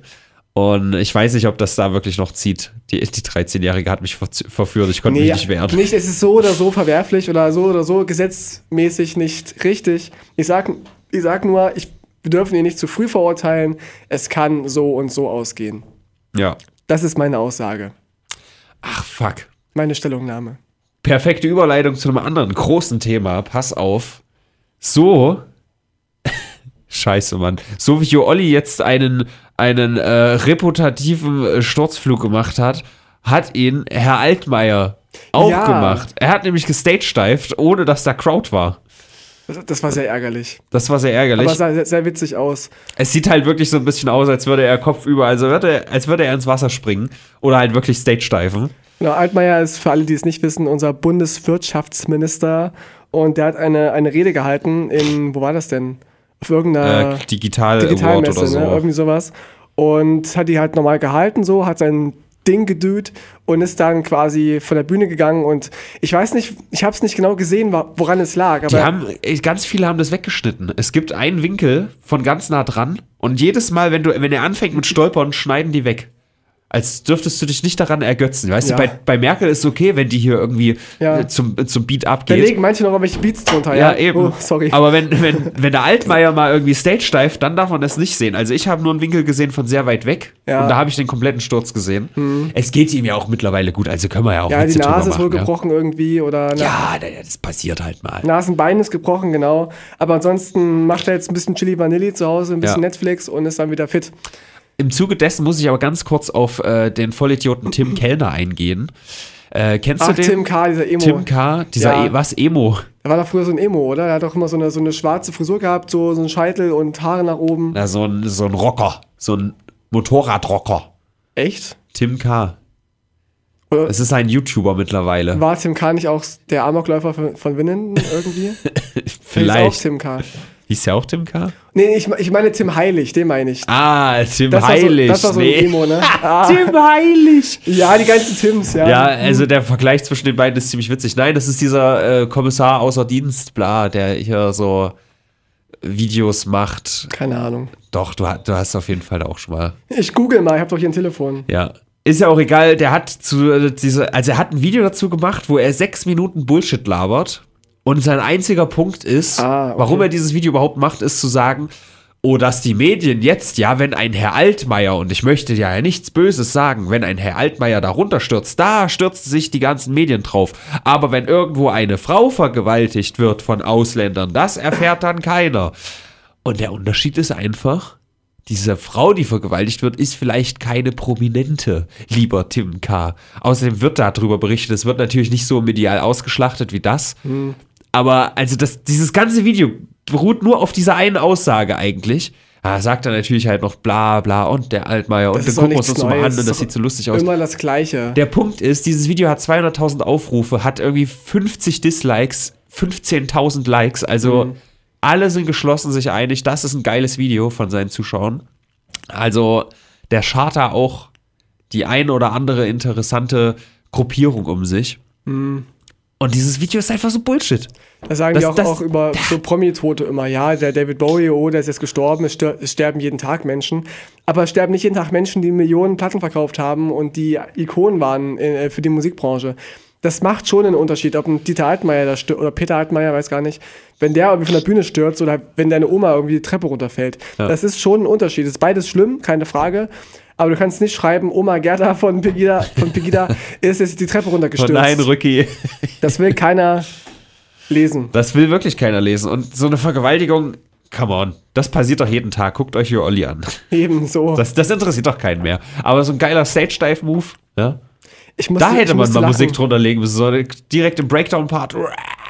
Und ich weiß nicht, ob das da wirklich noch zieht. Die, die 13-Jährige hat mich ver verführt, ich konnte mich nicht wehren. nicht, es ist so oder so verwerflich oder so oder so gesetzmäßig nicht richtig. Ich sag, ich sag nur, ich, wir dürfen ihn nicht zu früh verurteilen. Es kann so und so ausgehen. Ja. Das ist meine Aussage, Ach, fuck. meine Stellungnahme. Perfekte Überleitung zu einem anderen großen Thema. Pass auf. So. Scheiße, Mann. So wie Jo Olli jetzt einen, einen äh, reputativen äh, Sturzflug gemacht hat, hat ihn Herr Altmaier auch Ja. gemacht. Er hat nämlich gestagedived, ohne dass da Crowd war. Das, war sehr ärgerlich. Das war sehr ärgerlich. Aber sah sehr, sehr witzig aus. Es sieht halt wirklich so ein bisschen aus, als würde er Kopf über, also würde, als würde er ins Wasser springen oder halt wirklich Stage steifen. Genau, Altmaier ist für alle, die es nicht wissen, unser Bundeswirtschaftsminister und der hat eine, eine Rede gehalten in, wo war das denn? Auf irgendeiner Äh, Digital Digitalmesse, Award oder so. ne? irgendwie sowas. Und hat die halt normal gehalten, so, hat sein Ding gedüht und ist dann quasi von der Bühne gegangen. Und ich weiß nicht, ich habe es nicht genau gesehen, woran es lag. Aber Die haben, ganz viele haben das weggeschnitten. Es gibt einen Winkel von ganz nah dran und jedes Mal, wenn du, wenn er anfängt mit Stolpern, schneiden die weg. Als dürftest du dich nicht daran ergötzen. Weißt Ja. du, bei, bei Merkel ist es okay, wenn die hier irgendwie Ja. äh, zum, äh, zum Beat da abgeht. legen manche noch irgendwelche Beats drunter. Ja, eben. Oh, sorry. Aber wenn, wenn, wenn der Altmaier mal irgendwie Stage steift, dann darf man das nicht sehen. Also ich habe nur einen Winkel gesehen von sehr weit weg Ja. und da habe ich den kompletten Sturz gesehen. Es geht ihm ja auch mittlerweile gut, also können wir ja auch ja, die Nase ist wohl ja. gebrochen irgendwie oder na, Ja, da- das passiert halt mal. Nasenbein ist gebrochen, genau. Aber ansonsten macht er jetzt ein bisschen Chili Vanilli zu Hause, ein bisschen Ja. Netflix und ist dann wieder fit. Im Zuge dessen muss ich aber ganz kurz auf äh, den Vollidioten Tim Kellner eingehen. Äh, kennst Ach, du den? Tim K., dieser Emo. Tim K., dieser Ja. e was Emo? Er war doch früher so ein Emo, oder? Er hat doch immer so eine, so eine schwarze Frisur gehabt, so, so einen Scheitel und Haare nach oben. Na, so ein, so ein Rocker, so ein Motorradrocker. Echt? Tim K. Oder Es ist ein YouTuber mittlerweile. war Tim K. nicht auch der Amokläufer von, von Winnenden irgendwie? Hieß auch Vielleicht. Tim K. Hieß der auch Tim K? Nee, ich, ich meine Tim Heilig, den meine ich. Ah, Tim Das war so- Heilig. das war so ein nee. Emo, ne? Ah. Tim Heilig. Ja, die ganzen Tims, ja. Ja, also der Vergleich zwischen den beiden ist ziemlich witzig. Nein, das ist dieser äh, Kommissar außer Dienst, bla, der hier so Videos macht. Keine Ahnung. Doch, du, du hast auf jeden Fall auch schon mal. Ich google mal, ich habe doch hier ein Telefon. Ja. Ist ja auch egal, der hat zu äh, diese, also er hat ein Video dazu gemacht, wo er sechs Minuten Bullshit labert. Und sein einziger Punkt ist, Ah, okay. warum er dieses Video überhaupt macht, ist zu sagen, oh, dass die Medien jetzt, ja, wenn ein Herr Altmaier, und ich möchte ja nichts Böses sagen, wenn ein Herr Altmaier darunter stürzt, da stürzen sich die ganzen Medien drauf. Aber wenn irgendwo eine Frau vergewaltigt wird von Ausländern, das erfährt dann keiner. Und der Unterschied ist einfach, diese Frau, die vergewaltigt wird, ist vielleicht keine Prominente, lieber Tim K. Außerdem wird darüber berichtet. Es wird natürlich nicht so medial ausgeschlachtet wie das. Aber also das, dieses ganze Video beruht nur auf dieser einen Aussage eigentlich. Da sagt er natürlich halt noch bla bla und der Altmaier und dann doch gucken wir uns das mal an Neues. und das sieht so lustig aus. Immer das Gleiche. Der Punkt ist, dieses Video hat 200.000 Aufrufe, hat irgendwie 50 Dislikes, 15.000 Likes. Also Mhm. alle sind geschlossen sich einig, das ist ein geiles Video von seinen Zuschauern. Also der schart da auch die ein oder andere interessante Gruppierung um sich. Mhm. Und dieses Video ist einfach so Bullshit. Das sagen Das- die auch, das- auch über so Promi-Tote immer. Ja, der David Bowie, oh, der ist jetzt gestorben, es, sterben jeden Tag Menschen. Aber es sterben nicht jeden Tag Menschen, die Millionen Platten verkauft haben und die Ikonen waren äh, für die Musikbranche. Das macht schon einen Unterschied, ob ein Dieter Altmaier da stürzt, oder Peter Altmaier, weiß gar nicht, wenn der irgendwie von der Bühne stürzt oder wenn deine Oma irgendwie die Treppe runterfällt. Ja. Das ist schon ein Unterschied. Das ist beides schlimm, keine Frage. Aber du kannst nicht schreiben, Oma Gerda von Pegida, von Pegida ist jetzt die Treppe Oh runtergestürzt. nein, Rücki. das will keiner lesen. Das will wirklich keiner lesen. Und so eine Vergewaltigung, come on, das passiert doch jeden Tag. Guckt euch hier Olli an. Eben so. Das, das interessiert doch keinen mehr. Aber so ein geiler Stage-Dive-Move, ja? Ich musste, Da hätte man mal lachen. Musik drunter legen müssen. So direkt im Breakdown-Part.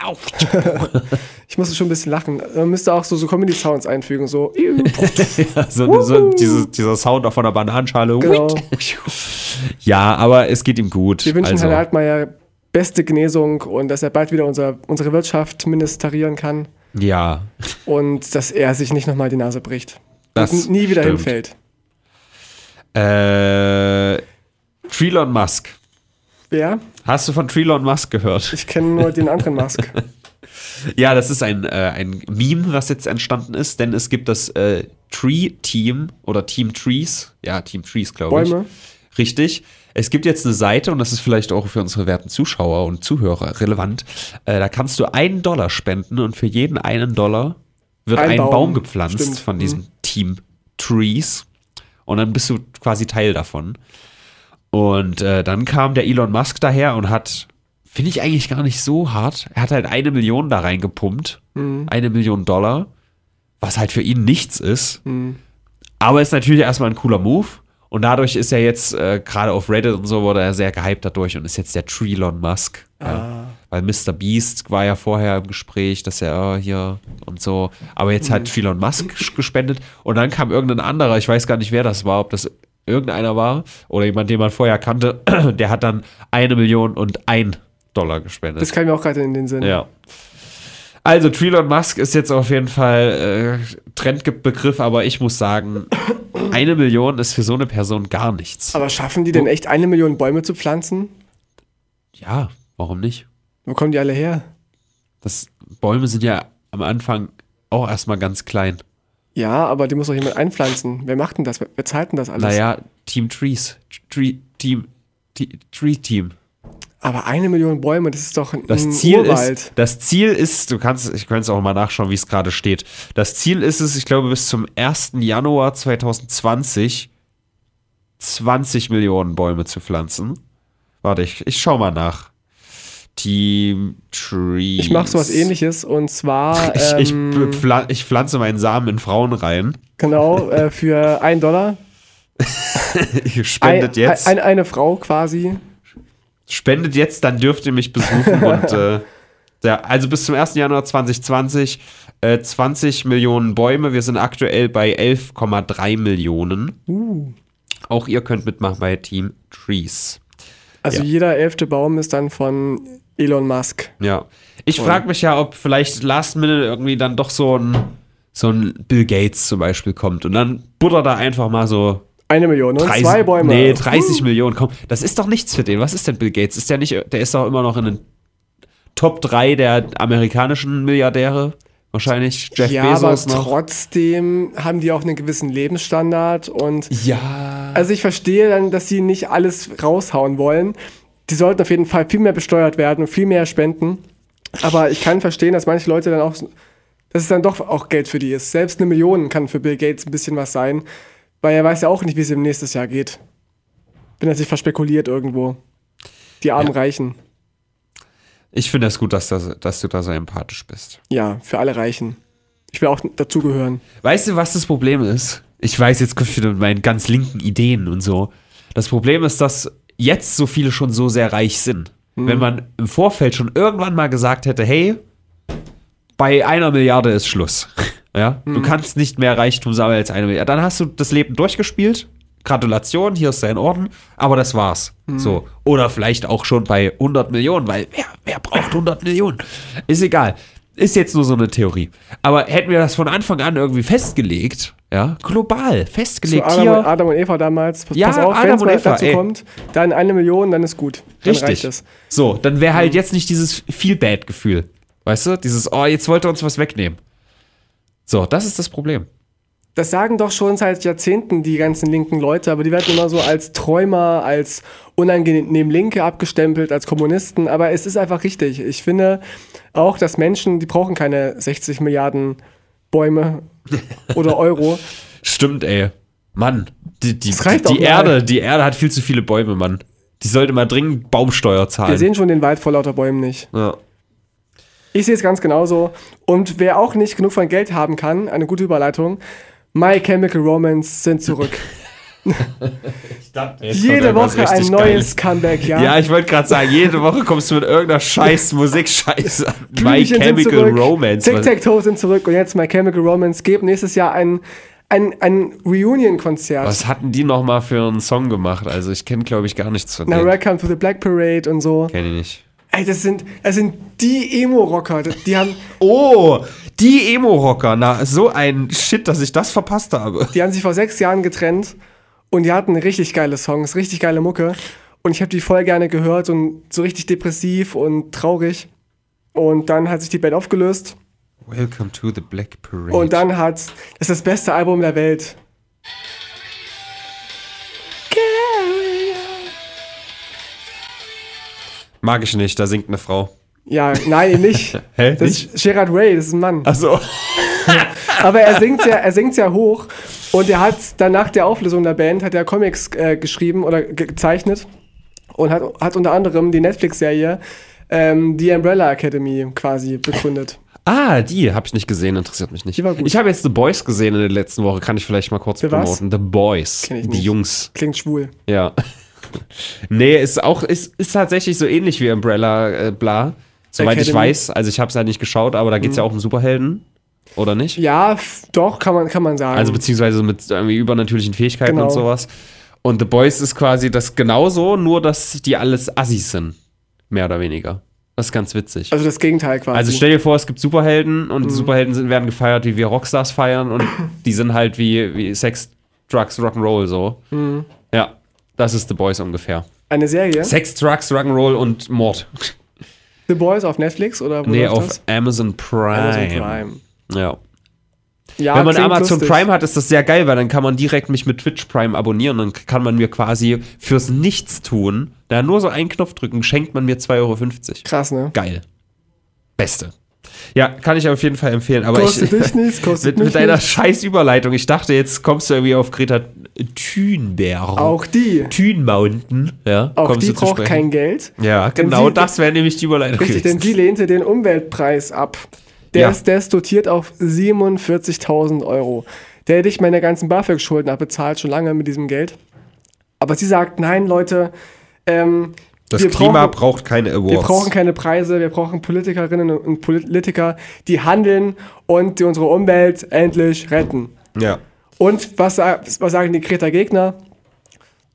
Ich musste schon ein bisschen lachen. Man müsste auch so, so Comedy-Sounds einfügen. So, so, so dieses, dieser Sound auch von der Bananenschale. genau. Ja, aber es geht ihm gut. Wir wünschen also, Herrn Altmaier beste Genesung und dass er bald wieder unser, unsere Wirtschaft ministerieren kann Ja, und dass er sich nicht nochmal die Nase bricht. Das und nie wieder stimmt. hinfällt. äh, Trelon Musk. Wer? Hast du von Trelon Musk gehört? Ich kenne nur den anderen Musk. Ja, das ist ein, äh, ein Meme, was jetzt entstanden ist, denn es gibt das äh, Tree-Team oder Team Trees. Ja, Team Trees, glaube ich. Bäume. Richtig. Es gibt jetzt eine Seite, und das ist vielleicht auch für unsere werten Zuschauer und Zuhörer relevant. Äh, da kannst du einen Dollar spenden und für jeden einen Dollar wird Ein ein, Baum, Baum. gepflanzt Stimmt. von diesem Mhm. Team Trees. Und dann bist du quasi Teil davon. Und äh, dann kam der Elon Musk daher und hat, finde ich eigentlich gar nicht so hart, er hat halt eine Million da reingepumpt. Mhm. Eine Million Dollar. Was halt für ihn nichts ist. Mhm. Aber ist natürlich erstmal ein cooler Move. Und dadurch ist er jetzt, äh, gerade auf Reddit und so, wurde er sehr gehypt dadurch und ist jetzt der Trelon Musk. Ja. Ah. weil Mr. Beast war ja vorher im Gespräch, dass er äh, hier und so, aber jetzt hat Elon Musk gespendet und dann kam irgendein anderer, ich weiß gar nicht, wer das war, ob das irgendeiner war oder jemand, den man vorher kannte, der hat dann eine Million und ein Dollar gespendet. Das kam mir auch gerade in den Sinn. Ja. Also, Elon Musk ist jetzt auf jeden Fall äh, Trendbegriff, aber ich muss sagen, eine Million ist für so eine Person gar nichts. Aber schaffen die denn echt eine Million Bäume zu pflanzen? Ja, warum nicht? Wo kommen die alle her? Das, Bäume sind ja am Anfang auch erstmal ganz klein. Ja, aber die muss doch jemand einpflanzen. Wer macht denn das? Wer, wer zahlt denn das alles? Naja, Team Trees. Tree, Team, Tree Team. Aber eine Million Bäume, das ist doch ein Das Ziel Urwald. ist, das Ziel ist, du kannst, ich könnte es auch mal nachschauen, wie es gerade steht. Das Ziel ist es, ich glaube, bis zum 1. Januar 2020 20 Millionen Bäume zu pflanzen. Warte, ich, ich schau mal nach. Team Trees. Ich mache sowas ähnliches und zwar Ich, ähm, ich pflanze meinen Samen in Frauen rein. genau äh, für ein Dollar. Spendet ein, jetzt. Ein, eine Frau quasi. Spendet jetzt, dann dürft ihr mich besuchen. und äh, ja, also bis zum 1. Januar 2020 äh, 20 Millionen Bäume. Wir sind aktuell bei 11,3 Millionen. Uh. Auch ihr könnt mitmachen bei Team Trees. Also Ja. jeder elfte Baum ist dann von Elon Musk. Ja. Ich frage mich ja, ob vielleicht Last Minute irgendwie dann doch so ein, so ein Bill Gates zum Beispiel kommt und dann buttert er einfach mal so Eine Million und 30, zwei Bäume. Nee, 30 Millionen. Komm, das ist doch nichts für den. Was ist denn Bill Gates? Ist der nicht, der ist doch immer noch in den Top 3 der amerikanischen Milliardäre. Wahrscheinlich Jeff ja, aber Bezos noch. trotzdem haben die auch einen gewissen Lebensstandard und Ja. also ich verstehe dann, dass sie nicht alles raushauen wollen. Die sollten auf jeden Fall viel mehr besteuert werden und viel mehr spenden. Aber ich kann verstehen, dass manche Leute dann auch, dass es dann doch auch Geld für die ist. Selbst eine Million kann für Bill Gates ein bisschen was sein, weil er weiß ja auch nicht, wie es ihm nächstes Jahr geht. Wenn er sich verspekuliert irgendwo. Die armen Reichen. Ich finde es gut, dass, das, dass du da so empathisch bist. Ja, für alle Reichen. Ich will auch dazugehören. Weißt du, was das Problem ist? Ich weiß, jetzt kommt wieder mit meinen ganz linken Ideen und so. Das Problem ist, dass jetzt so viele schon so sehr reich sind. Wenn man im Vorfeld schon irgendwann mal gesagt hätte, hey, bei einer Milliarde ist Schluss. Ja, du kannst nicht mehr Reichtum sammeln als eine Milliarde. Dann hast du das Leben durchgespielt. Gratulation, hier ist dein Orden. Aber das war's. So. Oder vielleicht auch schon bei 100 Millionen, weil wer, wer braucht 100 Millionen? Ist egal. Ist jetzt nur so eine Theorie. Aber hätten wir das von Anfang an irgendwie festgelegt, ja, global festgelegt, Adam, und, hier, Adam und Eva damals. Pass Ja, pass auf, Adam und Eva, dazu ey. kommt, dann eine Million, dann ist gut. Dann richtig. So, dann wäre halt jetzt nicht dieses Feel-Bad-Gefühl. Weißt du? Dieses, oh, jetzt wollte er uns was wegnehmen. So, das ist das Problem. Das sagen doch schon seit Jahrzehnten die ganzen linken Leute, aber die werden immer so als Träumer, als unangenehm Linke abgestempelt, als Kommunisten. Aber es ist einfach richtig. Ich finde auch, dass Menschen, die brauchen keine 60 Milliarden Bäume oder Euro. Stimmt, ey. Mann, die, die, die. Erde, die Erde hat viel zu viele Bäume, Mann. Die sollte mal dringend Baumsteuer Wir zahlen. sehen schon den Wald vor lauter Bäumen nicht. Ja. Ich sehe es ganz genauso. Und wer auch nicht genug von Geld haben kann, eine gute Überleitung, My Chemical Romance sind zurück. Jede Woche ein neues Comeback, ja. Ja, ich wollte gerade sagen, jede Woche kommst du mit irgendeiner scheiß Musikscheiße an. My Chemical Romance. Tic-Tac-Toe sind zurück und jetzt My Chemical Romance geben nächstes Jahr ein, ein, ein Reunion-Konzert. Was hatten die noch mal für einen Song gemacht? Also ich kenne, glaube ich, gar nichts von Na, denen. Welcome to the Black Parade und so. Kenne ich nicht. Ey, das sind, das sind die Emo-Rocker. Die haben, Oh, die Emo-Rocker. Na, so ein Shit, dass ich das verpasst habe. die haben sich vor sechs Jahren getrennt und die hatten richtig geile Songs, richtig geile Mucke. Und ich habe die voll gerne gehört und so richtig depressiv und traurig. Und dann hat sich die Band aufgelöst. Welcome to the Black Parade. Und dann hat, das ist das beste Album der Welt. Mag ich nicht, da singt eine Frau. Ja, nein, eben nicht. Hä, Das nicht? ist Gerard Way, das ist ein Mann. Achso. Aber er singt ja, er singt ja hoch und er hat dann nach der Auflösung der Band hat er Comics äh, geschrieben oder ge gezeichnet und hat, hat unter anderem die Netflix-Serie ähm, die Umbrella Academy quasi begründet. Ah, die habe ich nicht gesehen, interessiert mich nicht. Die war gut. Ich habe jetzt The Boys gesehen in der letzten Woche, kann ich vielleicht mal kurz The was? promoten. The Boys. Kenn ich Die nicht. Jungs. Klingt schwul. Ja. nee, ist auch, ist, ist tatsächlich so ähnlich wie Umbrella, äh, bla. Soweit ich Academy. weiß, also ich habe es ja nicht geschaut, aber da geht es ja auch um Superhelden, oder nicht? Ja, doch, kann man, kann man sagen. Also beziehungsweise mit irgendwie übernatürlichen Fähigkeiten Genau. und sowas. Und The Boys ist quasi das genauso, nur dass die alles Assis sind. Mehr oder weniger. Das ist ganz witzig. Also das Gegenteil quasi. Also stell dir vor, es gibt Superhelden und Mhm. Superhelden sind, werden gefeiert, wie wir Rockstars feiern und die sind halt wie, wie Sex, Drugs, Rock'n'Roll so. Mhm. Ja, das ist The Boys ungefähr. Eine Serie? Sex, Drugs, Rock'n'Roll und Mord. The Boys auf Netflix oder wo nee, auf das? Amazon Prime. Amazon Prime. Ja. Ja, Wenn man Amazon lustig. Prime hat, ist das sehr geil, weil dann kann man direkt mich mit Twitch Prime abonnieren und dann kann man mir quasi fürs Nichtstun, da nur so einen Knopf drücken, schenkt man mir 2,50 Euro. Krass, ne? Geil. Beste. Ja, kann ich auf jeden Fall empfehlen. Aber Kostet ich, dich nichts, kostet mit, mit deiner nichts. scheiß Überleitung, ich dachte, jetzt kommst du irgendwie auf Greta Thunberg. Auch die. Thun Mountain. Ja, Auch die braucht kein Geld. Ja, Denn genau sie- das wäre nämlich die Überleitung. Richtig, denn gewesen. sie lehnte den Umweltpreis ab. Der, Ja. ist, der ist dotiert auf 47.000 Euro. Der hätte ich meine ganzen BAföG-Schulden abbezahlt, schon lange mit diesem Geld. Aber sie sagt, nein, Leute, ähm, das wir Klima brauchen- braucht keine Awards. wir brauchen keine Preise, wir brauchen Politikerinnen und Politiker, die handeln und die unsere Umwelt endlich retten. ja. Und was, was sagen die Greta-Gegner?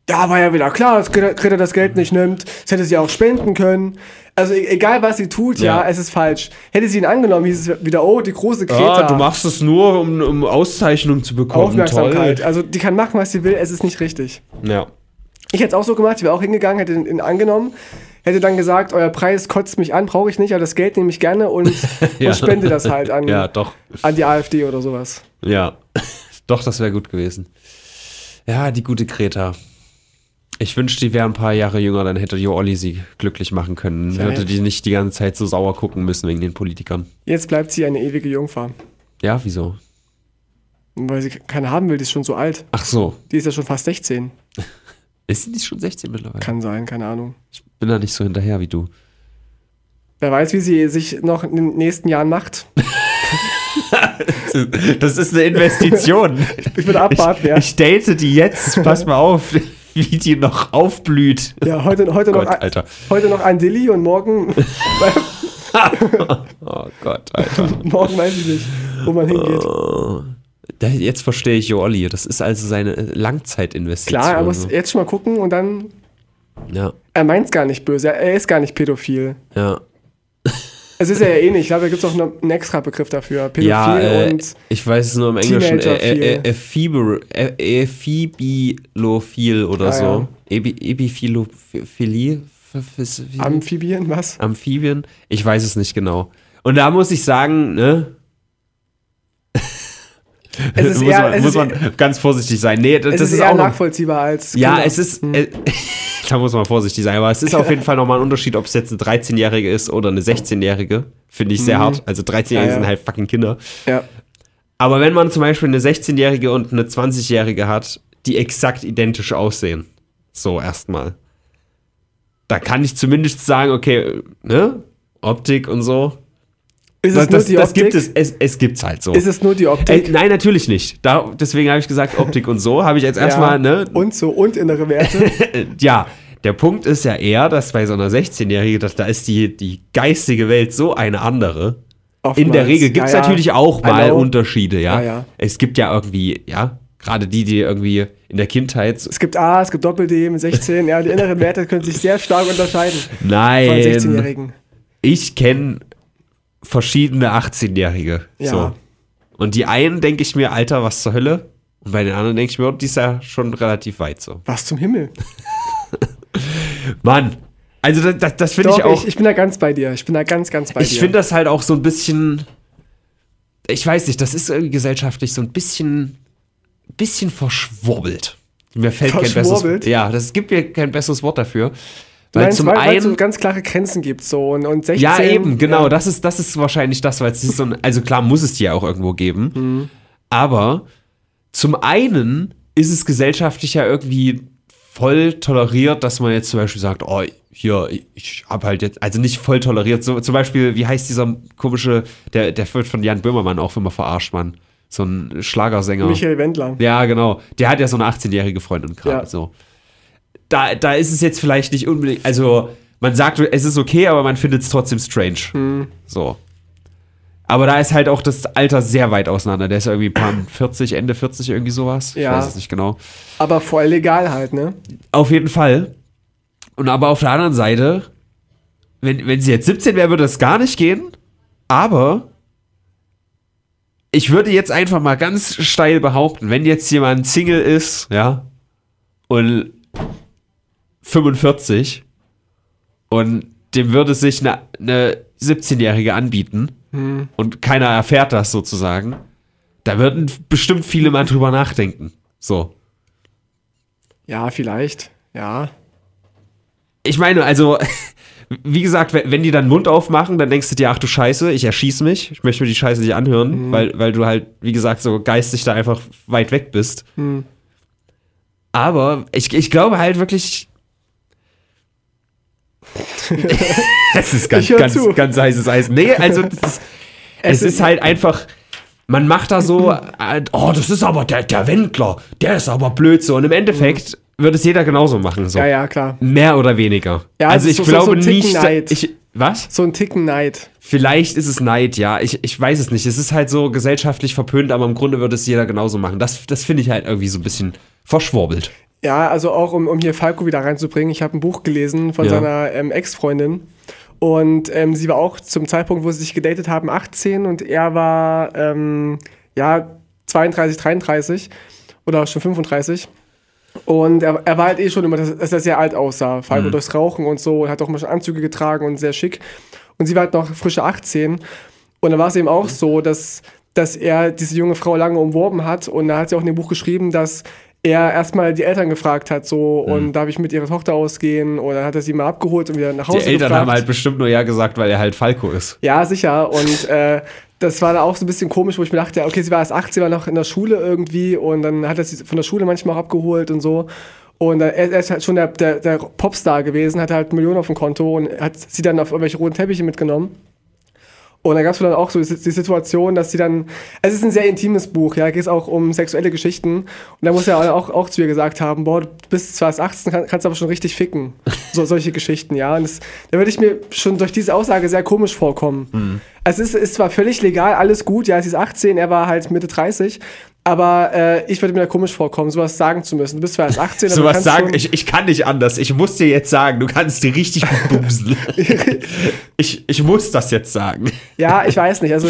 Ja, war ja wieder klar, dass Greta, Greta das Geld nicht nimmt. Das hätte sie auch spenden können. Also e- egal, was sie tut, ja, Ja. es ist falsch. Hätte sie ihn angenommen, hieß es wieder, oh, die große Greta. Ah, du machst es nur, um, um Auszeichnung zu bekommen. Aufmerksamkeit. Also die kann machen, was sie will, es ist nicht richtig. Toll. Ja. Ich hätte es auch so gemacht, ich wäre auch hingegangen, hätte ihn, angenommen, hätte dann gesagt, euer Preis kotzt mich an, brauche ich nicht, aber das Geld nehme ich gerne und, Ja. und spende das halt an, ja, an die AfD oder sowas. Ja. doch, das wäre gut gewesen. Ja, die gute Greta. Ich wünschte, die wäre ein paar Jahre jünger, dann hätte Jo Olli sie glücklich machen können. Ja, Würde die nicht die ganze Zeit so sauer gucken müssen wegen den Politikern. Jetzt bleibt sie eine ewige Jungfer. Ja, wieso? Weil sie keine haben will, die ist schon so alt. Ach so. Die ist ja schon fast 16. Ist sie nicht schon 16 mittlerweile? Kann sein, keine Ahnung. Ich bin da nicht so hinterher wie du. Wer weiß, wie sie sich noch in den nächsten Jahren macht. Das ist eine Investition. Ich würde abwarten, ja. Ich date die jetzt. Pass mal auf, wie die noch aufblüht. Ja, heute, heute, Gott, noch, Alter. heute noch ein Dilly und morgen, Oh Gott, Alter. morgen weiß ich nicht, wo man hingeht. Jetzt verstehe ich Jo Olli. Das ist also seine äh, Langzeitinvestition. Klar, er muss so. jetzt schon mal gucken und dann. Ja, Er meint es gar nicht böse, er ist gar nicht pädophil. ja. Es ist ja eh nicht. Ich glaube, da gibt es auch einen extra Begriff dafür. Pädophil ja, äh, und. ich weiß es nur im Englischen. Äh, äh, Ephibilophil oder Ah, so. ja. Ebi Ebiphilophilie? Amphibien, was? Amphibien? Ich weiß es nicht genau. Und da muss ich sagen, ne? Es ist muss eher- man, muss ist- man ganz vorsichtig sein. Nee, das, Es das ist, ist, eher auch nachvollziehbar als. Ja, Kinder. es ist. Äh, da muss man vorsichtig sein, aber es ist auf jeden Fall nochmal ein Unterschied, ob es jetzt eine 13-Jährige ist oder eine 16-Jährige. Finde ich sehr hart. Also 13-Jährige Mhm. Ja, ja. sind halt fucking Kinder. Ja. Aber wenn man zum Beispiel eine 16-Jährige und eine 20-Jährige hat, die exakt identisch aussehen, so erstmal, da kann ich zumindest sagen, okay, ne? Optik und so. Ist es Das, nur die das Optik? gibt es, es, es gibt's halt so. Ist es nur die Äh, Optik? nein, natürlich nicht. Da, deswegen habe ich gesagt, Optik und so. Habe ich jetzt erstmal, ne? Und so, und innere Werte. Äh, ja, der Punkt ist ja eher, dass bei so einer 16-Jährigen, dass da ist die, die geistige Welt so eine andere. In der Oftmals. Regel gibt es Ja, ja. natürlich auch mal know. Unterschiede, ja? Ja, ja. Es gibt ja irgendwie, ja, gerade die, die irgendwie in der Kindheit. Es gibt A, es gibt Doppel-D mit 16. Ja, die inneren Werte können sich sehr stark unterscheiden von Nein, 16-Jährigen. ich kenne verschiedene 18-Jährige. Ja. So. Und die einen denke ich mir, Alter, was zur Hölle? Und bei den anderen denke ich mir, oh, die ist ja schon relativ weit so. Was zum Himmel? Mann, also das, das, das finde ich auch. ich, ich bin da ganz bei dir. Ich bin da ganz, ganz bei Ich dir. finde das halt auch so ein bisschen. Ich weiß nicht, das ist irgendwie gesellschaftlich so ein bisschen. bisschen verschwurbelt. Mir fällt kein besseres. Verschwurbelt? Ja, das gibt mir kein besseres Wort dafür. Weil meinst, zum weil, es so einen. ganz klare Grenzen gibt. So, und, und 16. Ja, eben, genau. Ja. Das, ist, das ist wahrscheinlich das, weil es ist so ein. Also klar muss es die ja auch irgendwo geben. Mhm. Aber zum einen ist es gesellschaftlich ja irgendwie voll toleriert, dass man jetzt zum Beispiel sagt, oh, hier, ich habe halt jetzt, also nicht voll toleriert, so, zum Beispiel, wie heißt dieser komische, der, der wird von Jan Böhmermann auch immer verarscht, Mann. So ein Schlagersänger. Michael Wendler. Ja, genau. Der hat ja so eine 18-jährige Freundin gerade Ja. so. Da, da ist es jetzt vielleicht nicht unbedingt, also man sagt, es ist okay, aber man findet es trotzdem strange. So. Aber da ist halt auch das Alter sehr weit auseinander. Der ist irgendwie ein paar 40, Ende 40, irgendwie sowas. Ich Ja. weiß es nicht genau. Aber voll legal halt, ne? Auf jeden Fall. Und aber auf der anderen Seite, wenn, wenn sie jetzt 17 wäre, würde das gar nicht gehen. Aber ich würde jetzt einfach mal ganz steil behaupten, wenn jetzt jemand Single ist, ja, und 45 und dem würde sich eine, eine 17-Jährige anbieten und keiner erfährt das sozusagen, da würden bestimmt viele mal drüber nachdenken. So. Ja, vielleicht. Ja. Ich meine, also, wie gesagt, wenn die dann Mund aufmachen, dann denkst du dir, ach du Scheiße, ich erschieß mich. Ich möchte mir die Scheiße nicht anhören, weil, weil du halt, wie gesagt, so geistig da einfach weit weg bist. Aber ich, ich glaube halt wirklich. es ist ganz, ganz, zu. ganz heißes Eis. Nee, also, das ist, es ist halt einfach. Man macht da so, äh, oh, das ist aber der, der Wendler, der ist aber blöd so. Und im Endeffekt würde es jeder genauso machen. So. Ja, ja, klar. Mehr oder weniger. Ja, also es ich so- so- so glaube Ticken nicht. Neid. Ich, was? So ein Ticken Neid. Vielleicht ist es Neid, ja. Ich, ich weiß es nicht. Es ist halt so gesellschaftlich verpönt, aber im Grunde würde es jeder genauso machen. Das, das finde ich halt irgendwie so ein bisschen verschworbelt. Ja, also auch um, um hier Falco wieder reinzubringen. Ich habe ein Buch gelesen von Ja. seiner ähm, Ex-Freundin. Und ähm, sie war auch zum Zeitpunkt, wo sie sich gedatet haben, 18 und er war ähm, ja 32, 33 oder schon 35. Und er, er war halt eh schon immer, dass, dass er sehr alt aussah. Falco durchs Rauchen und so. Und hat auch mal schon Anzüge getragen und sehr schick. Und sie war halt noch frische 18. Und dann war es eben auch so, dass, dass er diese junge Frau lange umworben hat. Und da hat sie auch in dem Buch geschrieben, dass er erstmal die Eltern gefragt hat, so, und darf ich mit ihrer Tochter ausgehen? Oder hat er sie mal abgeholt und wieder nach Hause Die Eltern gefragt. haben halt bestimmt nur ja gesagt, weil er halt Falco ist. Ja, sicher. Und äh, das war da auch so ein bisschen komisch, wo ich mir dachte, okay, sie war erst 18, war noch in der Schule irgendwie und dann hat er sie von der Schule manchmal auch abgeholt und so. Und er, er ist halt schon der, der, der Popstar gewesen, hatte halt Millionen auf dem Konto und hat sie dann auf irgendwelche roten Teppiche mitgenommen. Und dann gab es dann auch so die Situation, dass sie dann, es ist ein sehr intimes Buch, ja, geht es auch um sexuelle Geschichten. Und da muss er auch, auch zu ihr gesagt haben, boah, du bist zwar erst 18, kann, kannst aber schon richtig ficken. So, solche Geschichten, ja. Und das, da würde ich mir schon durch diese Aussage sehr komisch vorkommen. Also es ist, ist zwar völlig legal, alles gut, ja, sie ist 18, er war halt Mitte 30, aber äh, ich würde mir da komisch vorkommen, sowas sagen zu müssen. Du bist zwar erst 18, aber Sowas sagen, ich, ich kann nicht anders. Ich muss dir jetzt sagen, du kannst dir richtig gut bumsen. ich, ich muss das jetzt sagen. Ja, ich weiß nicht. Also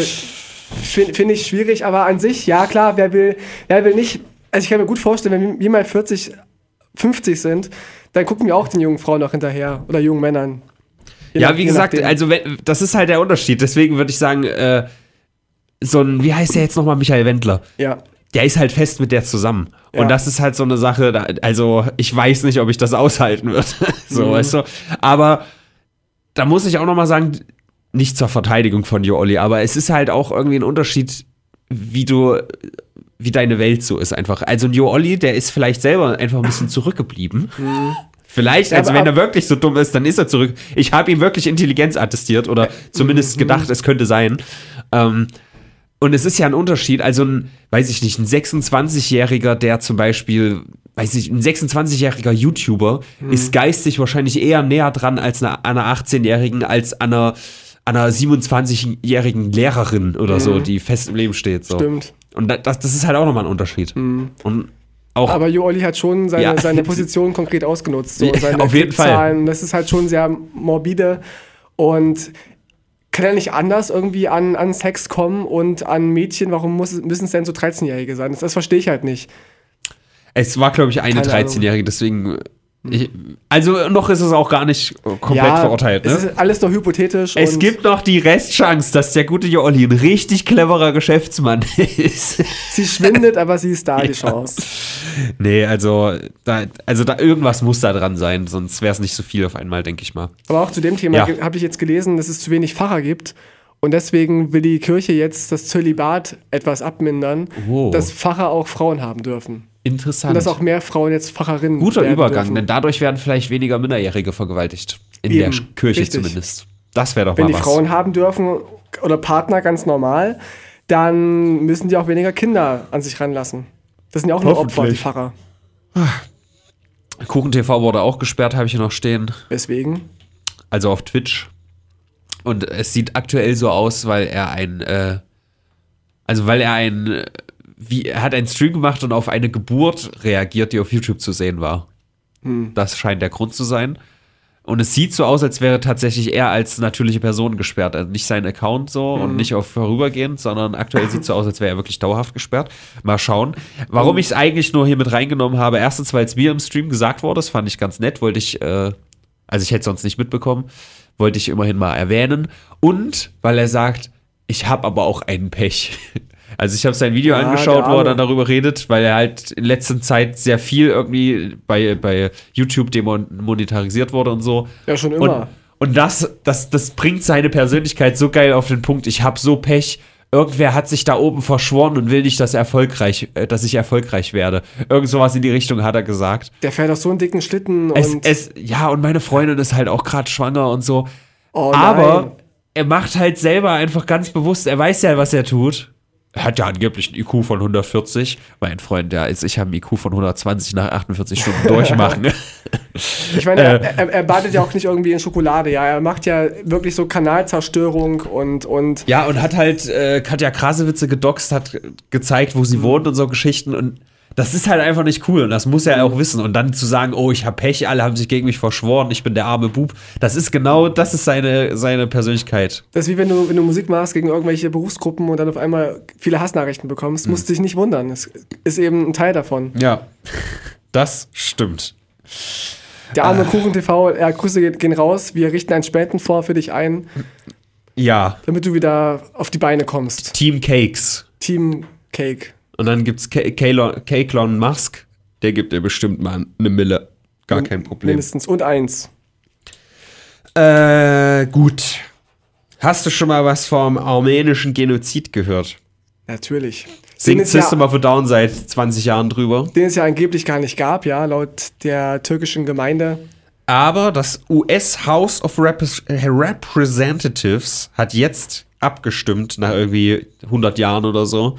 finde find ich schwierig, aber an sich, ja klar, wer will, wer will nicht. Also ich kann mir gut vorstellen, wenn wir mal 40, 50 sind, dann gucken wir auch den jungen Frauen noch hinterher oder jungen Männern. Je Ja, nach- wie gesagt, nachdem. also wenn, das ist halt der Unterschied. Deswegen würde ich sagen, äh, so ein, wie heißt der jetzt nochmal, Michael Wendler? ja. Der ist halt fest mit der zusammen. Ja. Und das ist halt so eine Sache, also ich weiß nicht, ob ich das aushalten würde. so, Mhm. weißt du. Aber da muss ich auch nochmal sagen, nicht zur Verteidigung von Jo Olli, aber es ist halt auch irgendwie ein Unterschied, wie du, wie deine Welt so ist einfach. Also ein Jo Olli, der ist vielleicht selber einfach ein bisschen zurückgeblieben. Vielleicht, also aber- wenn er wirklich so dumm ist, dann ist er zurück. Ich habe ihm wirklich Intelligenz attestiert oder zumindest gedacht, es könnte sein. Ähm, und es ist ja ein Unterschied, also ein, weiß ich nicht, ein 26-Jähriger, der zum Beispiel, weiß ich, ein 26-jähriger YouTuber ist geistig wahrscheinlich eher näher dran als eine, einer 18-Jährigen, als einer, einer 27-jährigen Lehrerin oder so, die fest im Leben steht. So. Stimmt. Und da- das, das ist halt auch nochmal ein Unterschied. Und auch Aber Jo Olli hat schon seine, Ja. seine Position konkret ausgenutzt. So, seine auf jeden Fall. Das ist halt schon sehr morbide und kann er nicht anders irgendwie an, an Sex kommen und an Mädchen? Warum muss, müssen es denn so 13-Jährige sein? Das, das verstehe ich halt nicht. Es war, glaube ich, eine Keine Ahnung. 13-Jährige, deswegen. Ich, also noch ist es auch gar nicht komplett verurteilt. Ne? Es ist alles noch hypothetisch. Es gibt noch die Restchance, dass der gute Jolli ein richtig cleverer Geschäftsmann ist. Sie schwindet, aber sie ist da, die Chance. nee, also da, also da irgendwas muss da dran sein, sonst wäre es nicht so viel auf einmal, denke ich mal. Aber auch zu dem Thema Ja. habe ich jetzt gelesen, dass es zu wenig Pfarrer gibt. Und deswegen will die Kirche jetzt das Zölibat etwas abmindern, Oh. dass Pfarrer auch Frauen haben dürfen. Interessant. Und dass auch mehr Frauen jetzt Pfarrerinnen Guter Übergang, dürfen. denn dadurch werden vielleicht weniger Minderjährige vergewaltigt. In Eben, der Kirche richtig. zumindest. Das wäre doch Wenn mal die was. Frauen haben dürfen oder Partner ganz normal, dann müssen die auch weniger Kinder an sich ranlassen. Das sind ja auch nur Opfer, die. Pfarrer. Kuchen TV wurde auch gesperrt, habe ich hier noch stehen. Deswegen. also auf Twitch. Und es sieht aktuell so aus, weil er ein, äh, also weil er ein, wie, er hat einen Stream gemacht und auf eine Geburt reagiert, die auf YouTube zu sehen war. Das scheint der Grund zu sein. Und es sieht so aus, als wäre tatsächlich er als natürliche Person gesperrt. Also nicht sein Account so und nicht auf vorübergehend, sondern aktuell sieht es so aus, als wäre er wirklich dauerhaft gesperrt. Mal schauen. Warum ich es eigentlich nur hier mit reingenommen habe, erstens, weil es mir im Stream gesagt wurde, das fand ich ganz nett, wollte ich, äh, also ich hätte sonst nicht mitbekommen, wollte ich immerhin mal erwähnen. Und weil er sagt, ich habe aber auch einen Pech. Also ich habe sein Video Ah, angeschaut, wo er dann darüber redet, weil er halt in letzter Zeit sehr viel irgendwie bei, bei YouTube demonetarisiert wurde und so. Ja, schon Und, immer. und das, das, das bringt seine Persönlichkeit so geil auf den Punkt. Ich habe so Pech. Irgendwer hat sich da oben verschworen und will nicht, dass, er erfolgreich, äh, dass ich erfolgreich werde. Irgend sowas in die Richtung hat er gesagt. Der fährt auf so einen dicken Schlitten Es, und. es, ja, und meine Freundin ist halt auch gerade schwanger und so. oh. Aber er macht halt selber einfach ganz bewusst, er weiß ja, was er tut. Er hat ja angeblich einen IQ von 140. Mein Freund, der ist, ich habe einen IQ von 120 nach 48 Stunden durchmachen. Ich meine, Äh. er, er, er badet ja auch nicht irgendwie in Schokolade, ja. Er macht ja wirklich so Kanalzerstörung und, und Ja, und hat halt äh, Katja Krasewitze gedoxt, hat ge- gezeigt, wo sie wohnt und so Geschichten. Und das ist halt einfach nicht cool. Und das muss er auch wissen. Und dann zu sagen, oh, ich habe Pech, alle haben sich gegen mich verschworen, ich bin der arme Bub. Das ist genau, das ist seine, seine Persönlichkeit. das ist wie wenn du, wenn du Musik machst gegen irgendwelche Berufsgruppen und dann auf einmal viele Hassnachrichten bekommst, musst du dich nicht wundern. Es ist eben ein Teil davon. Ja. Das stimmt. Der Ah. arme Kuchen TV, ja, Grüße gehen- gehen raus. Wir richten einen Spendenfonds für dich ein, Ja. damit du wieder auf die Beine kommst. Team Cakes. Team Cake. Und dann gibt's K- Kalon- K-Clon Musk. Der gibt dir bestimmt mal eine Mille. Gar kein Problem. Mindestens. Und eins. Äh, gut. Hast du schon mal was vom armenischen Genozid gehört? Natürlich. Den Singt es, ja, System of a Down seit 20 Jahren drüber. den es ja angeblich gar nicht gab, ja, laut der türkischen Gemeinde. Aber das US House of Repres Representatives hat jetzt abgestimmt, nach irgendwie 100 Jahren oder so,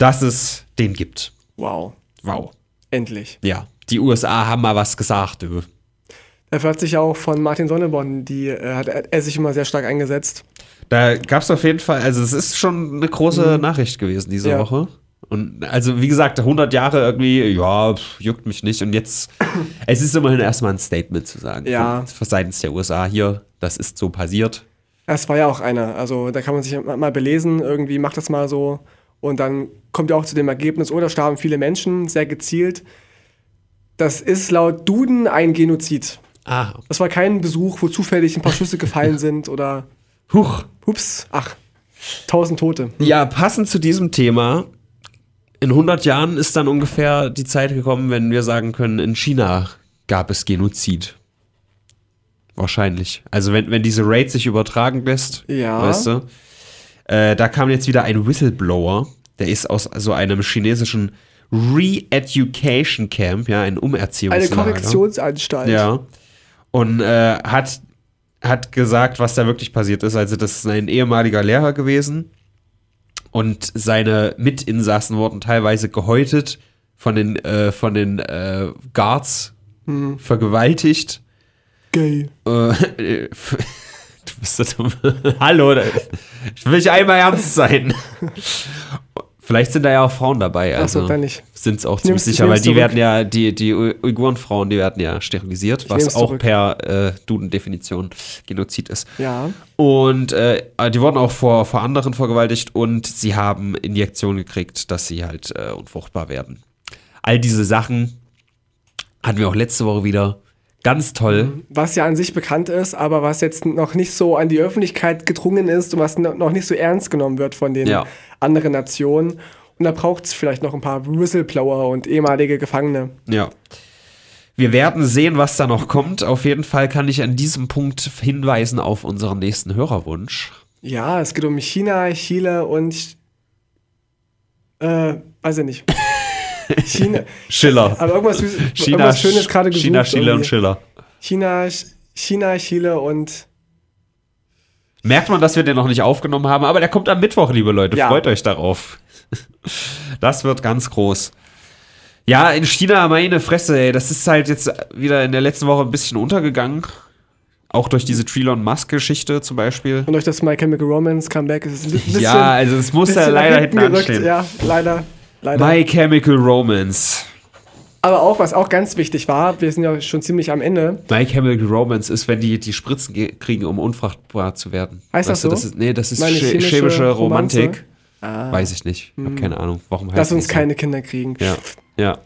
dass es den gibt. Wow. Wow. Endlich. Ja, die USA haben mal was gesagt. Dafür hat sich ja auch von Martin Sonneborn, die äh, hat er er sich immer sehr stark eingesetzt. Da gab es auf jeden Fall, also es ist schon eine große Nachricht gewesen diese Ja. Woche. Und also wie gesagt, 100 Jahre irgendwie, ja, juckt mich nicht. Und jetzt, es ist immerhin erstmal ein Statement zu sagen. Ja. Von, seitens der USA hier, das ist so passiert. Das war ja auch einer. Also da kann man sich mal belesen, irgendwie macht das mal so. Und dann kommt ja auch zu dem Ergebnis, oder starben viele Menschen, sehr gezielt. Das ist laut Duden ein Genozid. Ah, Das war kein Besuch, wo zufällig ein paar Schüsse gefallen sind oder huch. hups, ach, tausend Tote. Ja, passend zu diesem Thema, in 100 Jahren ist dann ungefähr die Zeit gekommen, wenn wir sagen können, in China gab es Genozid. Wahrscheinlich. Also wenn, wenn diese Raid sich übertragen lässt, Ja. weißt du, äh, da kam jetzt wieder ein Whistleblower, der ist aus so einem chinesischen Re-Education Camp, ja, ein Eine Umerziehungslager. Korrektionsanstalt. Ja. Und äh, hat, hat gesagt, was da wirklich passiert ist. Also, das ist ein ehemaliger Lehrer gewesen. Und seine Mitinsassen wurden teilweise gehäutet, von den, äh, von den äh, Guards vergewaltigt. Gay. Äh, bist so dumm. Hallo, da- ich will nicht einmal ernst sein. Vielleicht sind da ja auch Frauen dabei. Ach so, Also dann nicht. sind es auch ziemlich ich sicher, weil die zurück. werden ja, die, die Uiguren-Frauen, die werden ja sterilisiert, was nehm's auch zurück. per äh, Duden-Definition Genozid ist. Ja. Und äh, die wurden auch vor, vor anderen vergewaltigt und sie haben Injektionen gekriegt, dass sie halt äh, unfruchtbar werden. All diese Sachen hatten wir auch letzte Woche wieder. Ganz toll. Was ja an sich bekannt ist, aber was jetzt noch nicht so an die Öffentlichkeit gedrungen ist und was no- noch nicht so ernst genommen wird von den Ja. anderen Nationen. Und da braucht es vielleicht noch ein paar Whistleblower und ehemalige Gefangene. Ja. Wir werden sehen, was da noch kommt. Auf jeden Fall kann ich an diesem Punkt hinweisen auf unseren nächsten Hörerwunsch. Ja, es geht um China, Chile und. Äh, weiß ich nicht. China. Schiller. Aber irgendwas, Süß- China, irgendwas Schönes gerade gesucht. China, Chile und. Schiller. China, China, Chile und. Merkt man, dass wir den noch nicht aufgenommen haben, aber der kommt am Mittwoch, liebe Leute. Ja. Freut euch darauf. Das wird ganz groß. Ja, in China, meine Fresse, ey, das ist halt jetzt wieder in der letzten Woche ein bisschen untergegangen. Auch durch diese Trelon Musk-Geschichte zum Beispiel. Und durch das My Chemical Romance Comeback ist es ein bisschen. Ja, also es muss ja leider hinten gerückt. anstehen. Ja, leider. Leider. My Chemical Romance. Aber auch, was auch ganz wichtig war, wir sind ja schon ziemlich am Ende. My Chemical Romance ist, wenn die die Spritzen ge- kriegen, um unfruchtbar zu werden. Heißt das du, so? das ist, nee, das ist chemische, chemische? Romantik. Weiß ich nicht. Hab keine Ahnung. Warum heißt Lass das uns so? keine Kinder kriegen. Ja, ja.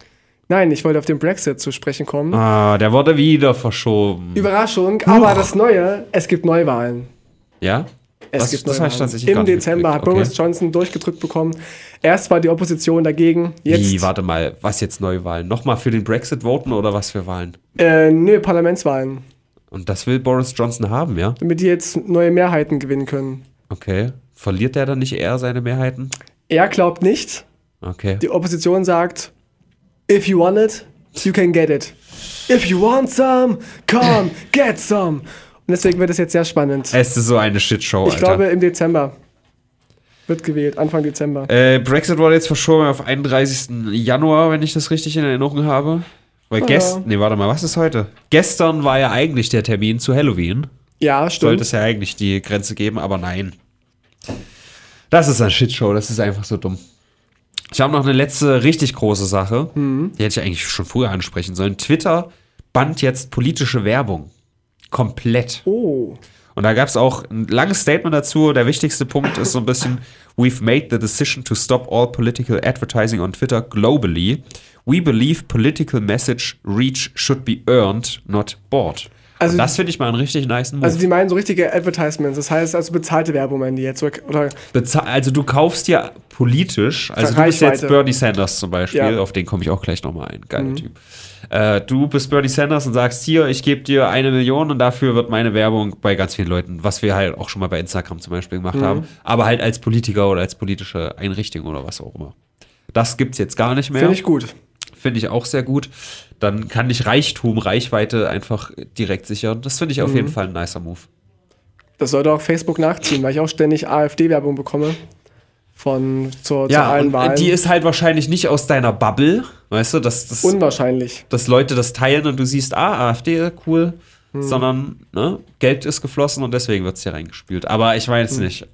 Nein, ich wollte auf den Brexit zu sprechen kommen. Ah, der wurde wieder verschoben. Überraschung, aber das Neue, es gibt Neuwahlen. ja? Es Das- gibt das Neuwahlen. gar Im Dezember hat mitgekriegt. Boris Johnson durchgedrückt bekommen. Erst war die Opposition dagegen. Jetzt, Wie, warte mal, was jetzt Neuwahlen? Nochmal für den Brexit voten oder was für Wahlen? äh, nö, Parlamentswahlen. Und das will Boris Johnson haben, ja? Damit die jetzt neue Mehrheiten gewinnen können. Okay. Verliert der dann nicht eher seine Mehrheiten? Er glaubt nicht. Okay. Die Opposition sagt, if you want it, you can get it. If you want some, come, get some. Und deswegen wird es jetzt sehr spannend. Es ist so eine Shitshow, Ich Alter. glaube, im Dezember wird gewählt, Anfang Dezember. Äh, Brexit wurde jetzt verschoben auf 31. Januar, wenn ich das richtig in Erinnerung habe. Weil Ah, gestern, ja. nee, warte mal, was ist heute? Gestern war ja eigentlich der Termin zu Halloween. Ja, Sollte stimmt. es ja eigentlich die Grenze geben, aber nein. Das ist eine Shitshow, das ist einfach so dumm. Ich habe noch eine letzte richtig große Sache. Mhm. Die hätte ich eigentlich schon früher ansprechen sollen. Twitter bannt jetzt politische Werbung. Komplett. Oh, Und da gab es auch ein langes Statement dazu. Der wichtigste Punkt ist so ein bisschen: We've made the decision to stop all political advertising on Twitter globally. We believe political message reach should be earned, not bought. Also- Und das finde ich mal einen richtig nice Move. also die meinen so richtige Advertisements, das heißt also bezahlte Werbung meinen die jetzt. Oder Bezahl also du kaufst dir politisch, also du bist jetzt Bernie Sanders zum Beispiel, Ja. Mhm. auf den komme ich auch gleich nochmal ein, geiler Typ. Äh, du bist Bernie Sanders und sagst, hier, ich gebe dir eine Million und dafür wird meine Werbung bei ganz vielen Leuten, was wir halt auch schon mal bei Instagram zum Beispiel gemacht Mhm. haben, aber halt als Politiker oder als politische Einrichtung oder was auch immer. Das gibt's jetzt gar nicht mehr. finde ich gut. Finde ich auch sehr gut. Dann kann ich Reichtum, Reichweite einfach direkt sichern. Das finde ich auf Mhm. jeden Fall ein nicer Move. Das sollte auch Facebook nachziehen, weil ich auch ständig AfD-Werbung bekomme. Von zur, zu Ja, allen und Wahlen. die ist halt wahrscheinlich nicht aus deiner Bubble, weißt du, dass, das, Unwahrscheinlich. dass Leute das teilen und du siehst, ah, AfD, cool, sondern ne, Geld ist geflossen und deswegen wird es hier reingespült. Aber ich weiß nicht,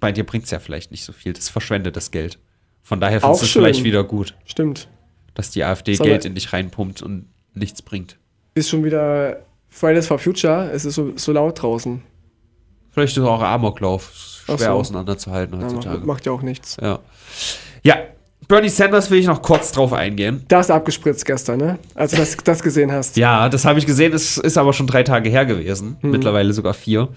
bei dir bringt es ja vielleicht nicht so viel, das verschwendet das Geld. Von daher findest du es vielleicht wieder gut, Stimmt. dass die AfD Soll- Geld in dich reinpumpt und nichts bringt. Ist schon wieder Fridays for Future. Es ist so, so laut draußen. Vielleicht ist auch Amoklauf, schwer so. auseinanderzuhalten Ja, heutzutage. macht, macht ja auch nichts. Ja. ja, Bernie Sanders will ich noch kurz drauf eingehen. Da hast du abgespritzt gestern, ne? Als du das, das gesehen hast. Ja, das habe ich gesehen. Es ist aber schon drei Tage her gewesen. Hm. Mittlerweile sogar vier.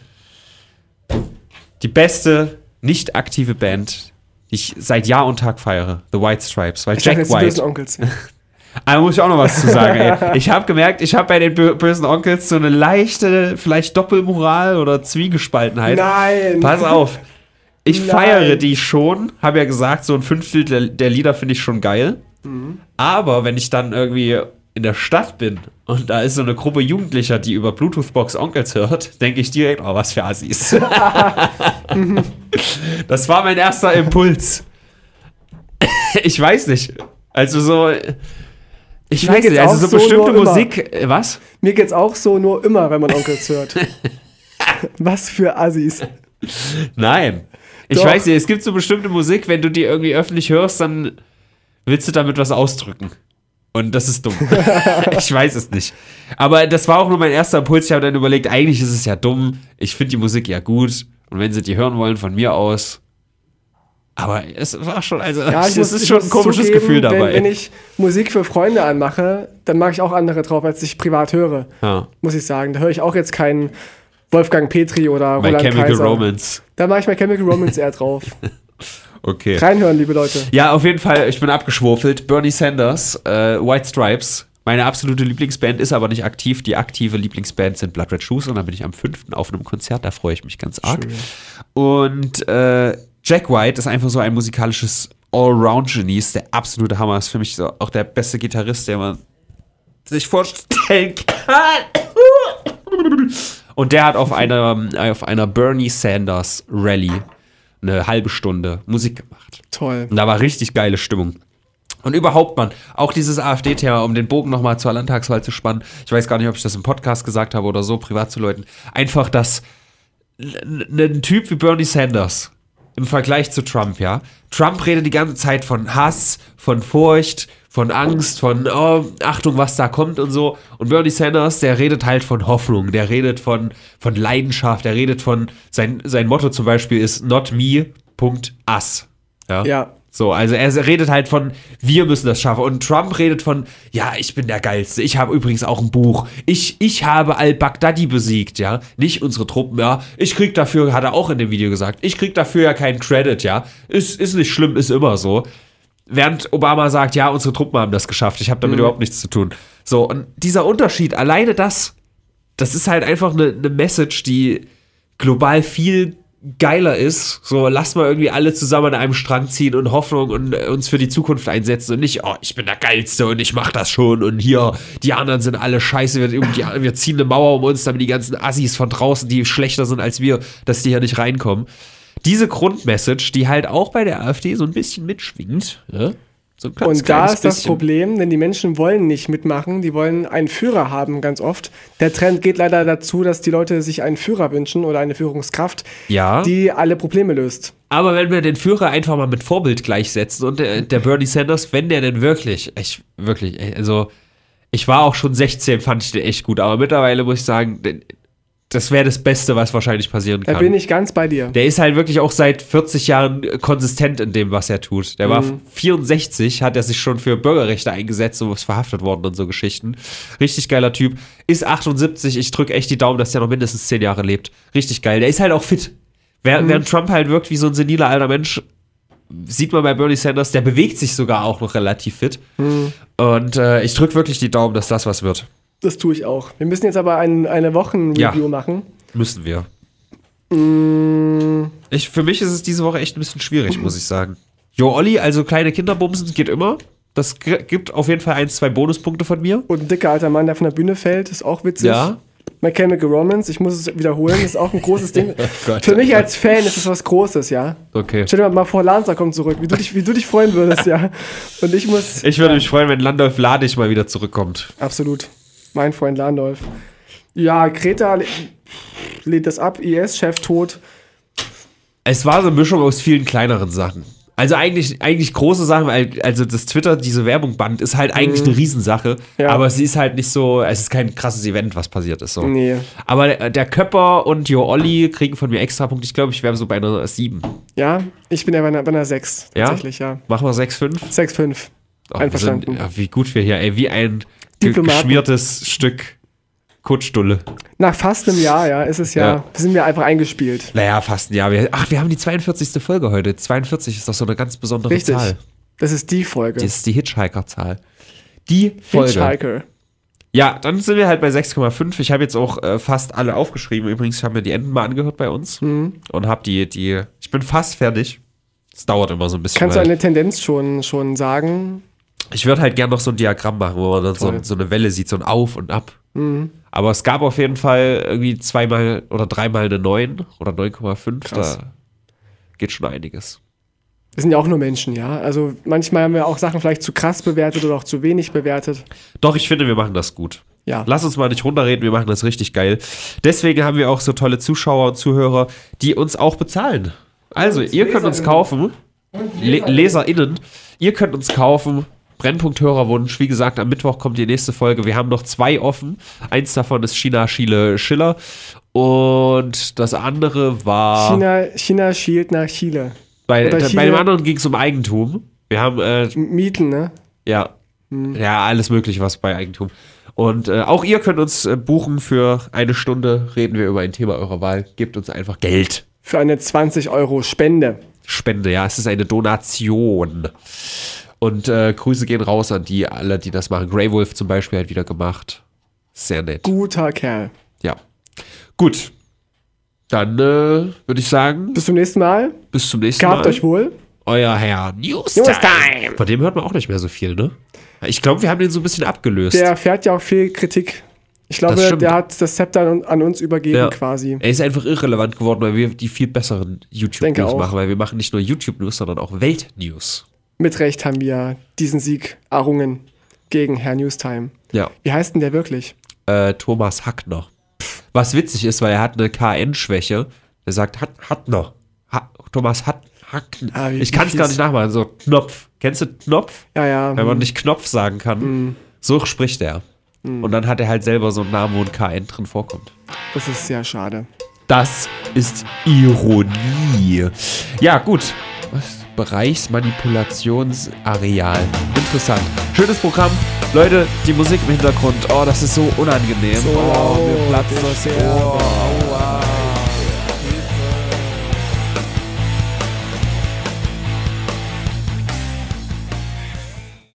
Die beste nicht aktive Band, die ich seit Jahr und Tag feiere. The White Stripes. Weil Ich dachte Jack die bösen White. Onkels. Da muss ich auch noch was zu sagen. Ey. Ich habe gemerkt, ich habe bei den bö- bösen Onkels so eine leichte, vielleicht Doppelmoral oder Zwiegespaltenheit. Nein! Pass auf. Ich Nein. feiere die schon, habe ja gesagt, so ein Fünftel der, der Lieder finde ich schon geil. Aber wenn ich dann irgendwie in der Stadt bin und da ist so eine Gruppe Jugendlicher, die über Bluetooth-Box Onkels hört, denke ich direkt, oh, was für Assis. das war mein erster Impuls. ich weiß nicht. Also so. Ich Mir weiß nicht, also so so, bestimmte nur immer. Musik. äh, Was? Mir geht's auch so, nur immer, wenn man Onkels hört. Was für Assis. Nein. Ich Doch. weiß nicht, es gibt so bestimmte Musik, wenn du die irgendwie öffentlich hörst, dann willst du damit was ausdrücken. Und das ist dumm. ich weiß es nicht. Aber das war auch nur mein erster Impuls. Ich habe dann überlegt, eigentlich ist es ja dumm. Ich finde die Musik ja gut. Und wenn sie die hören wollen, von mir aus. Aber es war schon, also, Ja, es muss, ist schon ein komisches zugeben, Gefühl dabei. Wenn, wenn ich Musik für Freunde anmache, dann mache ich auch andere drauf, als ich privat höre. ja. Muss ich sagen. Da höre ich auch jetzt keinen Wolfgang Petri oder My Roland Chemical Kaiser. Romance. Da mache ich My Chemical Romance eher drauf. Okay. Reinhören, liebe Leute. Ja, auf jeden Fall, ich bin abgeschwurfelt. Bernie Sanders, äh, White Stripes. Meine absolute Lieblingsband ist aber nicht aktiv. Die aktive Lieblingsband sind Blood Red Shoes und da bin ich am 5. auf einem Konzert, da freue ich mich ganz arg. Schön. Und äh, Jack White ist einfach so ein musikalisches Allround-Genie, ist der absolute Hammer, ist für mich so auch der beste Gitarrist, der man sich vorstellen kann. Und der hat auf einer, auf einer Bernie Sanders Rally eine halbe Stunde Musik gemacht. Toll. Und da war richtig geile Stimmung. Und überhaupt, Mann, auch dieses AfD-Thema, um den Bogen nochmal zur Landtagswahl zu spannen. Ich weiß gar nicht, ob ich das im Podcast gesagt habe oder so, privat zu Leuten. Einfach, dass ein Typ wie Bernie Sanders im Vergleich zu Trump, ja. Trump redet die ganze Zeit von Hass, von Furcht, von Angst, von oh, Achtung, was da kommt und so. Und Bernie Sanders, der redet halt von Hoffnung, der redet von, von Leidenschaft, der redet von, sein, sein Motto zum Beispiel ist not me, Punkt, us. Ja. Ja. So, also er redet halt von, wir müssen das schaffen. Und Trump redet von, ja, ich bin der Geilste. Ich habe übrigens auch ein Buch. Ich, ich habe al-Baghdadi besiegt, ja. Nicht unsere Truppen, ja. Ich krieg dafür, hat er auch in dem Video gesagt, ich krieg dafür ja keinen Credit, ja. Ist, ist nicht schlimm, ist immer so. Während Obama sagt, ja, unsere Truppen haben das geschafft. Ich habe damit überhaupt nichts zu tun. So, und dieser Unterschied, alleine das, das ist halt einfach eine, eine Message, die global viel geiler ist. So, lass mal irgendwie alle zusammen an einem Strang ziehen und Hoffnung und äh, uns für die Zukunft einsetzen und nicht, oh, ich bin der Geilste und ich mach das schon und hier, die anderen sind alle scheiße, wir, wir ziehen eine Mauer um uns, damit die ganzen Assis von draußen, die schlechter sind als wir, dass die hier nicht reinkommen. Diese Grundmessage, die halt auch bei der AfD so ein bisschen mitschwingt, ja? So Und da ist das bisschen. Problem, denn die Menschen wollen nicht mitmachen, die wollen einen Führer haben ganz oft. Der Trend geht leider dazu, dass die Leute sich einen Führer wünschen oder eine Führungskraft, Ja. die alle Probleme löst. Aber wenn wir den Führer einfach mal mit Vorbild gleichsetzen und der, der Bernie Sanders, wenn der denn wirklich, ich, wirklich, also, ich war auch schon 16, fand ich den echt gut, aber mittlerweile muss ich sagen, das wäre das Beste, was wahrscheinlich passieren Da kann. bin ich ganz bei dir. Der ist halt wirklich auch seit 40 Jahren konsistent in dem, was er tut. Der war 64, hat er sich schon für Bürgerrechte eingesetzt und ist verhaftet worden und so Geschichten. Richtig geiler Typ. Ist 78, ich drücke echt die Daumen, dass der noch mindestens 10 Jahre lebt. Richtig geil. Der ist halt auch fit. Wer- Während Trump halt wirkt wie so ein seniler alter Mensch, sieht man bei Bernie Sanders, der bewegt sich sogar auch noch relativ fit. Und äh, ich drücke wirklich die Daumen, dass das was wird. Das tue ich auch. Wir müssen jetzt aber ein, eine Wochenreview Ja. machen. Müssen wir. Mm, Ich, für mich ist es diese Woche echt ein bisschen schwierig, muss ich sagen. Jo, Olli, also kleine Kinderbumsen geht immer. Das gibt auf jeden Fall ein, zwei Bonuspunkte von mir. Und ein dicker alter Mann, der von der Bühne fällt, ist auch witzig. Ja. My Chemical Romance, ich muss es wiederholen, ist auch ein großes Ding. Gott, Für mich oh als Fan ist es was Großes, ja. Okay. Stell dir mal vor, Lanza kommt zurück, wie du dich, wie du dich freuen würdest, ja. Und ich muss. Ich würde mich freuen, wenn Landolf Ladig mal wieder zurückkommt. Absolut. Mein Freund Landolf. Ja, Kreta le- lehnt das ab, IS-Chef tot. Es war so eine Mischung aus vielen kleineren Sachen. Also eigentlich, eigentlich große Sachen, weil also das Twitter, diese Werbung Band, ist halt eigentlich eine Riesensache. Ja. Aber sie ist halt nicht so, es ist kein krasses Event, was passiert ist. So. Nee. Aber der, der Köpper und Jo Olli kriegen von mir extra Punkte. Ich glaube, ich wäre so bei einer 7. Ja, ich bin ja bei einer, bei einer 6, Ja? tatsächlich, ja. Machen wir 6,5? 6,5. Oh, Einverstanden. wir Sind, ja, wie gut wir hier, ey, wie ein Diplomaten. geschmiertes Stück Kutschstulle. Nach fast einem Jahr, ja, ist es ja, Ja. sind wir einfach eingespielt. Naja, fast ein Jahr. Wir, ach, wir haben die 42. Folge heute. 42 ist doch so eine ganz besondere Richtig. Zahl. Das ist die Folge. Das ist die Hitchhiker-Zahl. Die Folge. Hitchhiker. Ja, dann sind wir halt bei 6,5. Ich habe jetzt auch äh, fast alle aufgeschrieben. Übrigens, ich habe mir die Enden mal angehört bei uns Mhm. und habe die, die, ich bin fast fertig. Es dauert immer so ein bisschen. Kannst du eine Tendenz schon, schon sagen? Ich würde halt gern noch so ein Diagramm machen, wo man dann so, so eine Welle sieht, so ein Auf und Ab. Mhm. Aber es gab auf jeden Fall irgendwie zweimal oder dreimal eine 9 oder 9,5. Krass. Da geht schon einiges. Wir sind ja auch nur Menschen, ja. Also manchmal haben wir auch Sachen vielleicht zu krass bewertet oder auch zu wenig bewertet. Doch, ich finde, wir machen das gut. Ja. Lass uns mal nicht runterreden, wir machen das richtig geil. Deswegen haben wir auch so tolle Zuschauer und Zuhörer, die uns auch bezahlen. Also, ihr könnt uns kaufen, Le LeserInnen, ihr könnt uns kaufen. Brennpunkt Hörerwunsch. Wie gesagt, am Mittwoch kommt die nächste Folge. Wir haben noch zwei offen. Eins davon ist China, Chile, Schiller. Und das andere war. China, China schielt nach Chile. bei, da, bei Chile- dem anderen ging es um Eigentum. Wir haben äh, Mieten, ne? ja. Hm. Ja, alles mögliche, was bei Eigentum. Und äh, auch ihr könnt uns äh, buchen für eine Stunde, reden wir über ein Thema eurer Wahl. Gebt uns einfach Geld. Für eine 20 Euro Spende. Spende, ja, es ist eine Donation. Und äh, Grüße gehen raus an die alle, die das machen. Grey Wolf zum Beispiel hat wieder gemacht. Sehr nett. Guter Kerl. Ja. Gut. Dann äh, würde ich sagen, Bis zum nächsten Mal. bis zum nächsten Gehabt Mal. euch wohl. Euer Herr News News Time. Time. Von dem hört man auch nicht mehr so viel, ne? Ich glaube, wir haben den so ein bisschen abgelöst. Der erfährt ja auch viel Kritik. Ich glaube, der hat das Zepter an, an uns übergeben Ja. quasi. Er ist einfach irrelevant geworden, weil wir die viel besseren YouTube-News machen, weil wir machen nicht nur YouTube-News, sondern auch Welt-News. Mit Recht haben wir diesen Sieg errungen gegen Herr Newstime. Ja. Wie heißt denn der wirklich? Äh, Thomas Hackner. Was witzig ist, weil er hat eine KN-Schwäche. Er sagt hat, Hattner. Ha Thomas hat, Hackner. Ah, ich kann es gar nicht nachmachen. So Knopf. Kennst du Knopf? Ja, ja. Wenn man nicht Knopf sagen kann. So spricht er. Und dann hat er halt selber so einen Namen, wo ein KN drin vorkommt. Das ist sehr schade. Das ist Ironie. Ja, gut. Was? Bereichsmanipulationsareal. Interessant. Schönes Programm. Leute, die Musik im Hintergrund. Oh, das ist so unangenehm. So oh, mir platzt das Ohr.